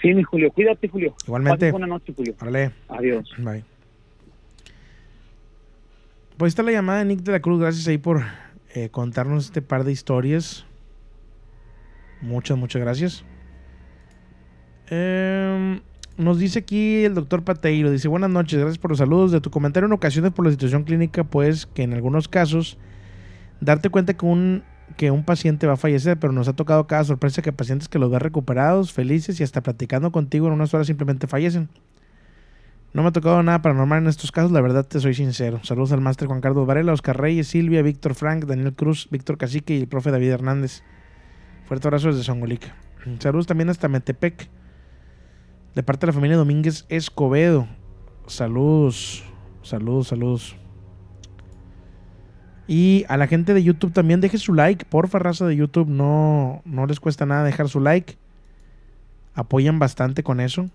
Sí, mi Julio, cuídate, Julio. Igualmente. Pase buena noche, Julio. Órale. Adiós. Bye. Pues está la llamada de Nick de la Cruz. Gracias ahí por eh, contarnos este par de historias. Muchas, muchas gracias. Em, nos dice aquí el doctor Pateiro. Dice, buenas noches, gracias por los saludos. De tu comentario en ocasiones por la situación clínica, pues que en algunos casos darte cuenta que un, que un paciente va a fallecer, pero nos ha tocado cada sorpresa que pacientes que los ves recuperados, felices y hasta platicando contigo en unas horas simplemente fallecen. No me ha tocado nada paranormal en estos casos, la verdad te soy sincero. Saludos al máster Juan Carlos Varela, Oscar Reyes, Silvia, Víctor Frank, Daniel Cruz, Víctor Cacique y el profe David Hernández. Fuerte abrazo desde Songolica. Saludos también hasta Metepec, de parte de la familia Domínguez Escobedo. Saludos, saludos, saludos. Y a la gente de YouTube también deje su like, porfa, raza de YouTube. No, no les cuesta nada dejar su like. Apoyan bastante con eso.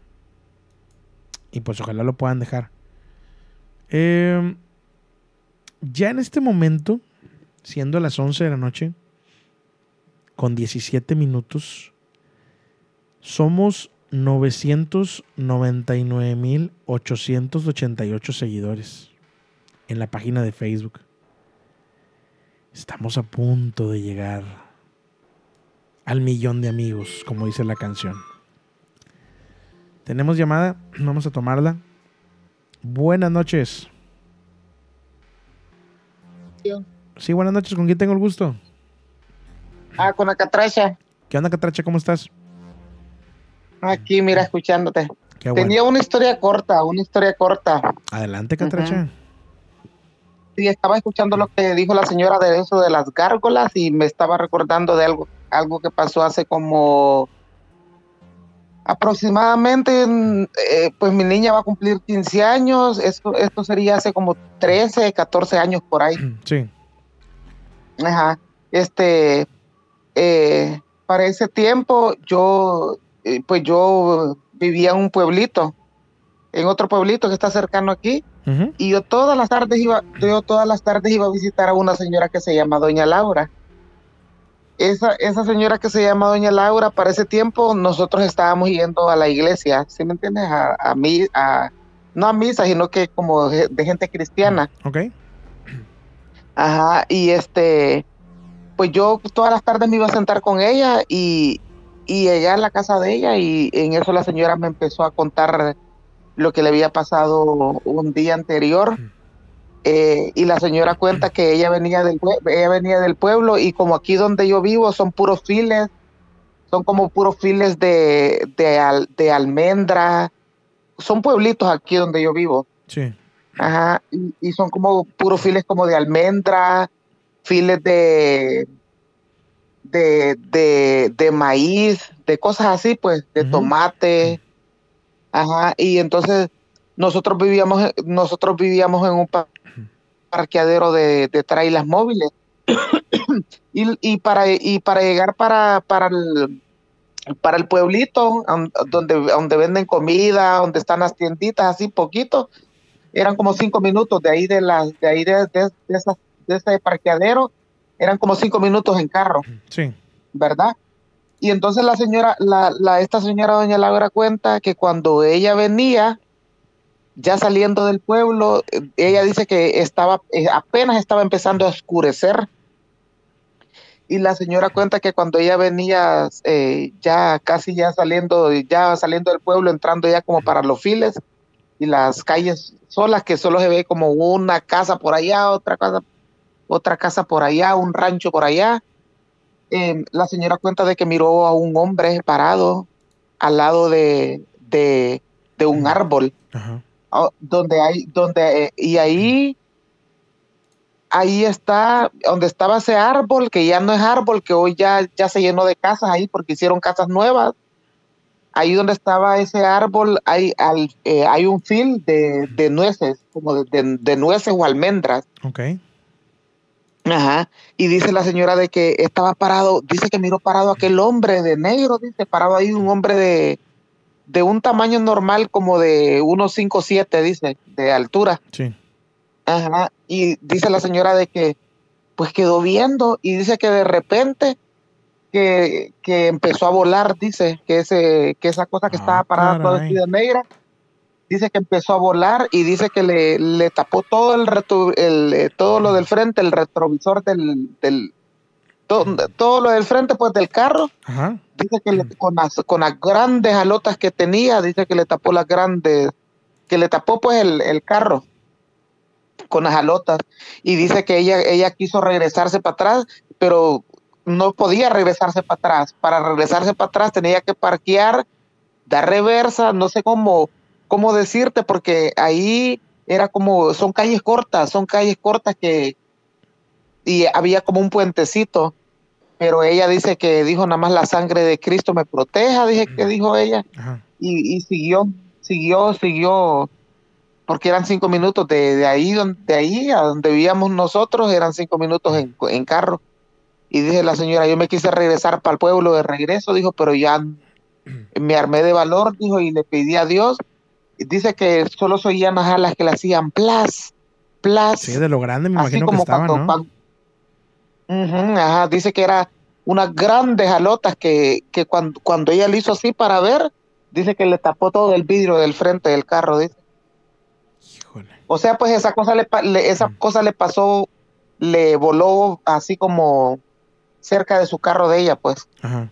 Y pues ojalá lo puedan dejar. Eh, ya en este momento, siendo las 11 de la noche, con 17 minutos, somos 999.888 seguidores en la página de Facebook. Estamos a punto de llegar al millón de amigos, como dice la canción. Tenemos llamada, vamos a tomarla. Buenas noches. Sí, buenas noches, ¿con quién tengo el gusto? Ah, con la catracha. ¿Qué onda, Catracha? ¿Cómo estás? Aquí, mira, escuchándote. Qué bueno. Tenía una historia corta, una historia corta. Adelante, Catracha. Estaba escuchando lo que dijo la señora de eso de las gárgolas y me estaba recordando de algo, algo que pasó hace como aproximadamente, eh, pues mi niña va a cumplir 15 años, esto, esto sería hace como 13, 14 años por ahí. <clears throat> Sí. Ajá. Este, eh, para ese tiempo yo, eh, pues yo vivía en un pueblito, en otro pueblito que está cercano aquí, y yo todas las tardes iba, yo todas las tardes iba a visitar a una señora que se llama Doña Laura. Esa, esa señora que se llama Doña Laura, para ese tiempo nosotros estábamos yendo a la iglesia, ¿sí me entiendes? A, a mí, a, no a misa, sino que como de de gente cristiana. Ok. Ajá, y este, pues yo todas las tardes me iba a sentar con ella y, y llegué a la casa de ella y en eso la señora me empezó a contar lo que le había pasado un día anterior. Eh, y la señora cuenta que ella venía del ella venía del pueblo y como aquí donde yo vivo son puros files, son como puros files de, de, al- de almendra, son pueblitos aquí donde yo vivo. Sí. Ajá, y, y son como puros files como de almendra, files de, de, de, de maíz, de cosas así, pues, de tomate. Ajá, y entonces nosotros vivíamos, en- nosotros vivíamos en un pa- parqueadero de, de trailers móviles. <coughs> y, y para, y para llegar para, para el para el pueblito donde, donde venden comida, donde están las tienditas así poquito, eran como cinco minutos de ahí de las de ahí de, de, de de ese parqueadero, eran como cinco minutos en carro, Sí. ¿verdad? Y entonces la señora, la, esta señora doña Laura cuenta que cuando ella venía, ya saliendo del pueblo, eh, ella dice que estaba, eh, apenas estaba empezando a oscurecer. Y la señora cuenta que cuando ella venía eh, ya casi ya saliendo, ya saliendo del pueblo, entrando ya como para los files, y las calles solas, que solo se ve como una casa por allá, otra casa, otra casa por allá, un rancho por allá. Eh, la señora cuenta de que miró a un hombre parado al lado de, de, de un árbol. Ah, donde hay donde eh, y ahí ahí está donde estaba ese árbol que ya no es árbol que hoy ya ya se llenó de casas ahí porque hicieron casas nuevas. Ahí donde estaba ese árbol hay al- eh, hay un fil de, de nueces como de, de- de nueces o almendras. Ajá. Y dice la señora de que estaba parado, dice que miró parado aquel hombre de negro, dice, parado ahí un hombre de, de un tamaño normal como de unos 5 7, dice, de altura. Sí. Ajá. Y dice la señora de que pues quedó viendo y dice que de repente que, que empezó a volar, dice, que ese que esa cosa que estaba parada toda vestida negra dice que empezó a volar y dice que le, le tapó todo el, retro- el, eh, todo lo del frente, el retrovisor del, del to- todo, lo del frente pues del carro. Ajá. Dice que le- con, las, con las grandes alotas que tenía, dice que le tapó las grandes, que le tapó pues el, el carro con las alotas y dice que ella, ella quiso regresarse para atrás, pero no podía regresarse para atrás. Para regresarse para atrás tenía que parquear, dar reversa, no sé cómo, cómo decirte, porque ahí era como, son calles cortas, son calles cortas que, y había como un puentecito, pero ella dice que dijo nada más la sangre de Cristo me proteja, dije que dijo ella, y, y siguió, siguió, siguió, porque eran cinco minutos de, de ahí, donde, de ahí a donde vivíamos nosotros, eran cinco minutos en, en carro. Y dije la señora, yo me quise regresar para el pueblo de regreso, dijo, pero ya <clears throat> me armé de valor, dijo, y le pedí a Dios. Dice que solo se oían las que le hacían plas, plas. Sí, de lo grande me imagino que estaba, cuando- ¿no? cuando- ajá, dice que era unas grandes alotas que, que cuando, cuando ella le hizo así para ver, dice que le tapó todo el vidrio del frente del carro, dice. O sea, pues esa cosa le, esa cosa le pasó, le voló así como cerca de su carro de ella, pues. Ajá.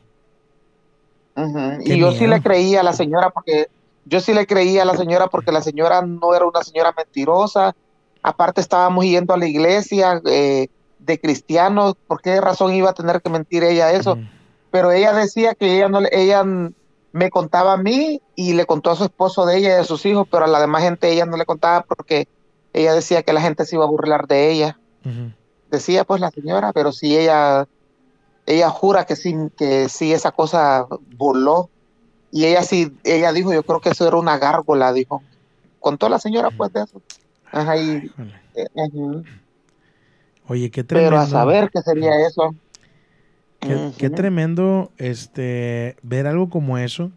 Y yo sí le creía a la señora porque yo sí le creía a la señora porque la señora no era una señora mentirosa. Aparte estábamos yendo a la iglesia eh, de cristianos. ¿Por qué razón iba a tener que mentir ella eso? Pero ella decía que ella no, ella me contaba a mí y le contó a su esposo de ella y de sus hijos, pero a la demás gente ella no le contaba porque ella decía que la gente se iba a burlar de ella. Decía pues la señora, pero si ella ella jura que sí, que sí esa cosa voló. Y ella sí, ella dijo, yo creo que eso era una gárgola, dijo. Contó la señora pues de eso. Ajá, y, eh. Oye, qué tremendo. Pero a saber qué sería eso. Qué, qué tremendo este ver algo como eso.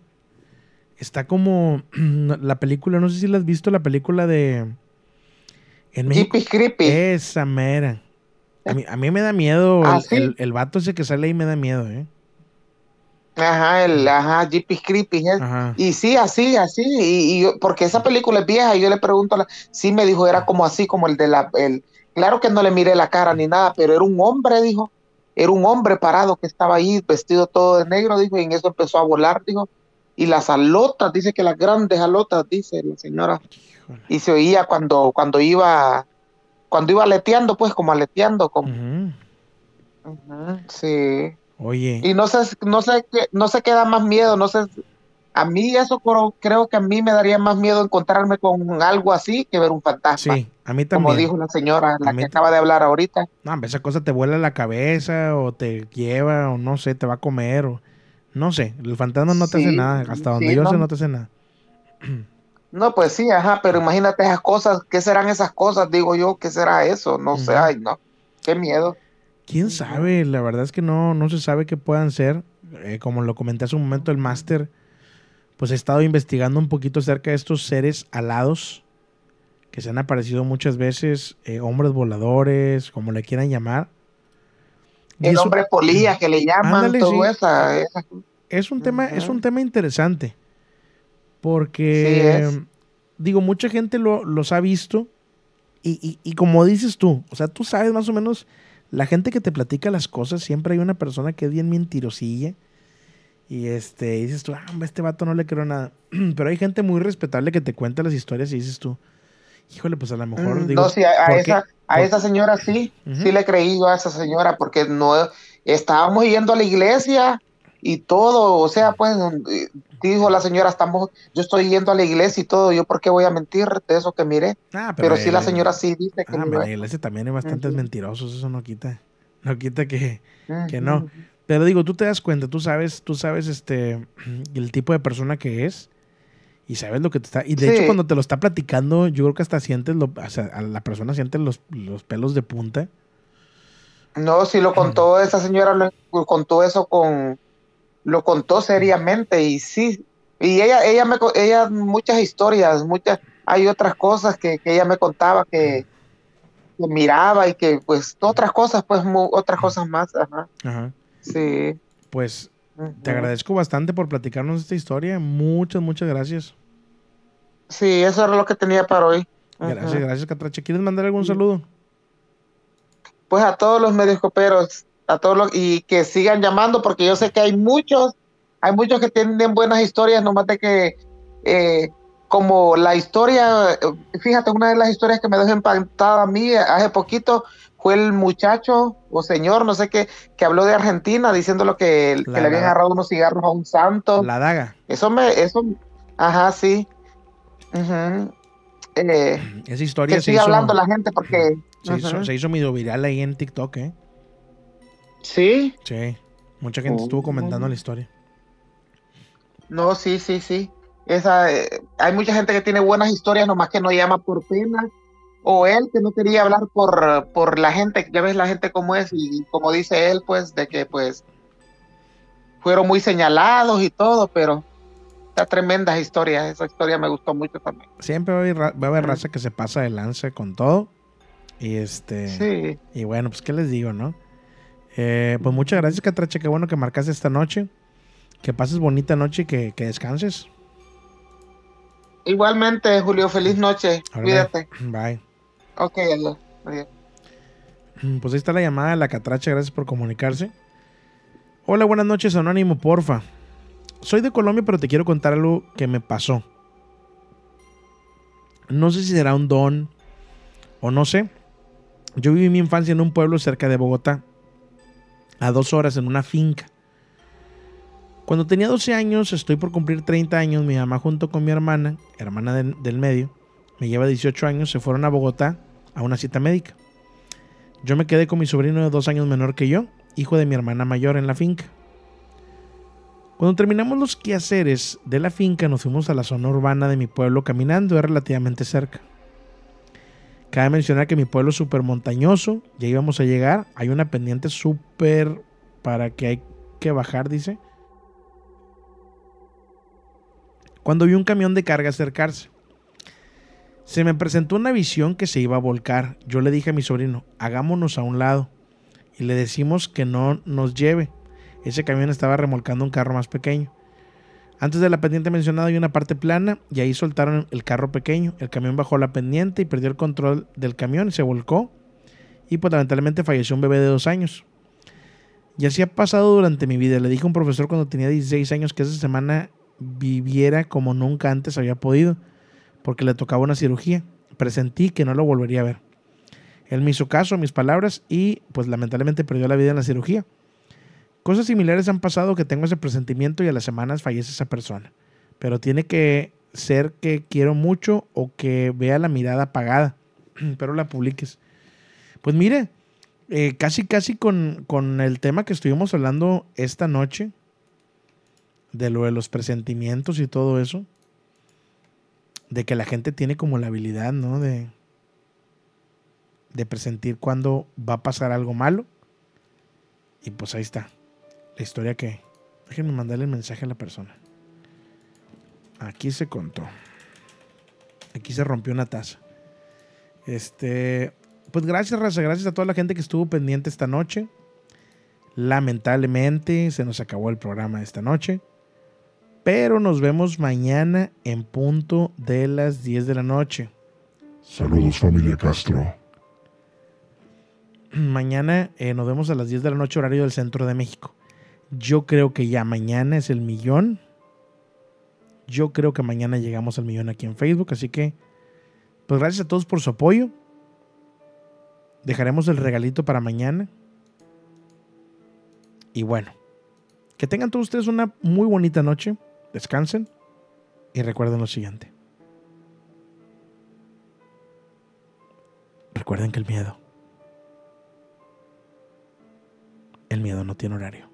Está como <clears throat> la película, no sé si la has visto, la película de en México. Esa mera. A mí, a mí me da miedo ¿Ah, el, sí? el- el vato ese que sale ahí me da miedo, ¿eh? Ajá, el, ajá, Jeepy Creepy. ¿eh? Y sí, así, así. Y, y yo- porque esa película es vieja y yo le pregunto, a la- sí me dijo, era como así, como el de la, el, claro que no le miré la cara ni nada, pero era un hombre, dijo. era un hombre parado que estaba ahí vestido todo de negro, dijo, y en eso empezó a volar, dijo, y las alotas, dice que las grandes alotas, dice la señora, y se oía cuando, cuando iba, cuando iba aleteando, pues como aleteando, como, Ujú, sí. Oye. Y no sé, no sé qué, no sé qué da más miedo, no sé, a mí eso creo, creo que a mí me daría más miedo encontrarme con algo así que ver un fantasma. Sí, a mí también. Como dijo la señora, la que acaba de hablar ahorita. No, esa cosa te vuela la cabeza o te lleva o no sé, te va a comer o no sé. El fantasma no te hace nada. Hasta donde sí, yo no. sé no te hace nada. <clears throat> No, pues sí, ajá, pero imagínate esas cosas, ¿qué serán esas cosas? Digo yo, ¿qué será eso? No sé, ay, no, qué miedo. ¿Quién sabe? La verdad es que no, no se sabe qué puedan ser. Eh, como lo comenté hace un momento, el máster, pues he estado investigando un poquito acerca de estos seres alados que se han aparecido muchas veces, eh, hombres voladores, como le quieran llamar. Y El eso- hombre polilla que le llaman, Ándale, todo sí. esa, esa- es un tema, es un tema interesante. Porque Sí digo, mucha gente lo, los ha visto. Y, y- y como dices tú, o sea, tú sabes más o menos, la gente que te platica las cosas, siempre hay una persona que es bien mentirosilla. Y este, dices tú, ah, este vato no le creo nada. <clears throat> Pero hay gente muy respetable que te cuenta las historias y dices tú, híjole, pues a lo mejor. Mm, digo, no, sí, a, esa, a esa señora sí, sí le he creído a esa señora, porque no estábamos yendo a la iglesia y todo, o sea, pues eh, dijo la señora, estamos, yo estoy yendo a la iglesia y todo, yo por qué voy a mentir de eso que miré, Ah, pero, pero sí la señora sí dice que Ah, en la iglesia también hay bastantes mentirosos, eso no quita. No quita que, que no. Pero digo, tú te das cuenta, tú sabes, tú sabes este <clears throat> el tipo de persona que es y sabes lo que te está. Y de hecho, cuando te lo está platicando, yo creo que hasta sientes lo, o sea, a la persona siente los, los pelos de punta. No, sí lo contó <clears throat> esa señora, lo contó eso con, lo contó seriamente y sí, y ella, ella me, ella muchas historias, muchas, hay otras cosas que, que ella me contaba que, que miraba y que pues otras cosas, pues mu- otras cosas más, ajá, Ajá. sí. Pues te agradezco bastante por platicarnos esta historia. Muchas, muchas gracias. Sí, eso era lo que tenía para hoy. Gracias, gracias, Catrache. ¿Quieres mandar algún saludo? Pues a todos los medios coperos, a todos los, y que sigan llamando, porque yo sé que hay muchos, hay muchos que tienen buenas historias, nomás de que, eh, como la historia, fíjate, una de las historias que me dejó impactada a mí hace poquito fue el muchacho o señor, no sé qué, que habló de Argentina diciéndolo que, que le habían agarrado unos cigarros a un santo. La daga. Eso me, eso, ajá, sí. Eh, Esa historia que se siga hizo, hablando la gente porque... se, hizo, se hizo medio viral ahí en TikTok, ¿eh? Sí. Sí. Mucha gente estuvo comentando Oh. la historia. No, sí, sí, sí. Esa, eh, hay mucha gente que tiene buenas historias, nomás que no llama por pena. O él que no quería hablar por, por la gente, ya ves la gente como es, y como dice él, pues, de que pues fueron muy señalados y todo, pero está tremenda historia. Esa historia me gustó mucho también. Siempre va a haber, va a haber raza que se pasa de lanza con todo. Y este. Sí. Y bueno, pues qué les digo, ¿no? Eh, pues muchas gracias, Catrache. Qué bueno que marcaste esta noche. Que pases bonita noche y que, que descanses. Igualmente, Julio, feliz noche. Cuídate. Bye. Ok, adiós. Adiós. Mm, Pues ahí está la llamada de la Catracha. Gracias por comunicarse. Hola, buenas noches, Anónimo, porfa. Soy de Colombia, pero te quiero contar algo que me pasó. No sé si será un don o no sé. Yo viví mi infancia en un pueblo cerca de Bogotá, a dos horas en una finca. Cuando tenía 12 años, estoy por cumplir 30 años, mi mamá junto con mi hermana, hermana del, medio, me lleva 18 años, se fueron a Bogotá a una cita médica. Yo me quedé con mi sobrino de dos años menor que yo, hijo de mi hermana mayor en la finca. Cuando terminamos los quehaceres de la finca, nos fuimos a la zona urbana de mi pueblo caminando, es relativamente cerca. Cabe mencionar que mi pueblo es súper montañoso, ya íbamos a llegar, hay una pendiente súper para que hay que bajar, dice. Cuando vi un camión de carga acercarse, se me presentó una visión que se iba a volcar. Yo le dije a mi sobrino, hagámonos a un lado y le decimos que no nos lleve. Ese camión estaba remolcando un carro más pequeño. Antes de la pendiente mencionada hay una parte plana y ahí soltaron el carro pequeño. El camión bajó la pendiente y perdió el control del camión y se volcó. Y pues lamentablemente falleció un bebé de dos años. Y así ha pasado durante mi vida. Le dije a un profesor cuando tenía 16 años que esa semana viviera como nunca antes había podido, porque le tocaba una cirugía. Presentí que no lo volvería a ver. Él me hizo caso a mis palabras y pues lamentablemente perdió la vida en la cirugía. Cosas similares han pasado que tengo ese presentimiento y a las semanas fallece esa persona. Pero tiene que ser que quiero mucho o que vea la mirada apagada, <clears throat> pero la publiques. Pues mire, eh, casi casi con, con el tema que estuvimos hablando esta noche, de lo de los presentimientos y todo eso, de que la gente tiene como la habilidad, ¿no? De, de presentir cuando va a pasar algo malo. Y pues ahí está. La historia que... Déjenme mandarle el mensaje a la persona. Aquí se contó. Aquí se rompió una taza. Este... Pues gracias, Raza. Gracias a toda la gente que estuvo pendiente esta noche. Lamentablemente se nos acabó el programa esta noche. Pero nos vemos mañana en punto de las 10 de la noche. Saludos familia Castro. Mañana eh, nos vemos a las 10 de la noche horario del centro de México. Yo creo que ya mañana es el millón. Yo creo que mañana llegamos al millón aquí en Facebook. Así que, pues gracias a todos por su apoyo. Dejaremos el regalito para mañana. Y bueno, que tengan todos ustedes una muy bonita noche. Descansen y recuerden lo siguiente. Recuerden que el miedo, el miedo no tiene horario.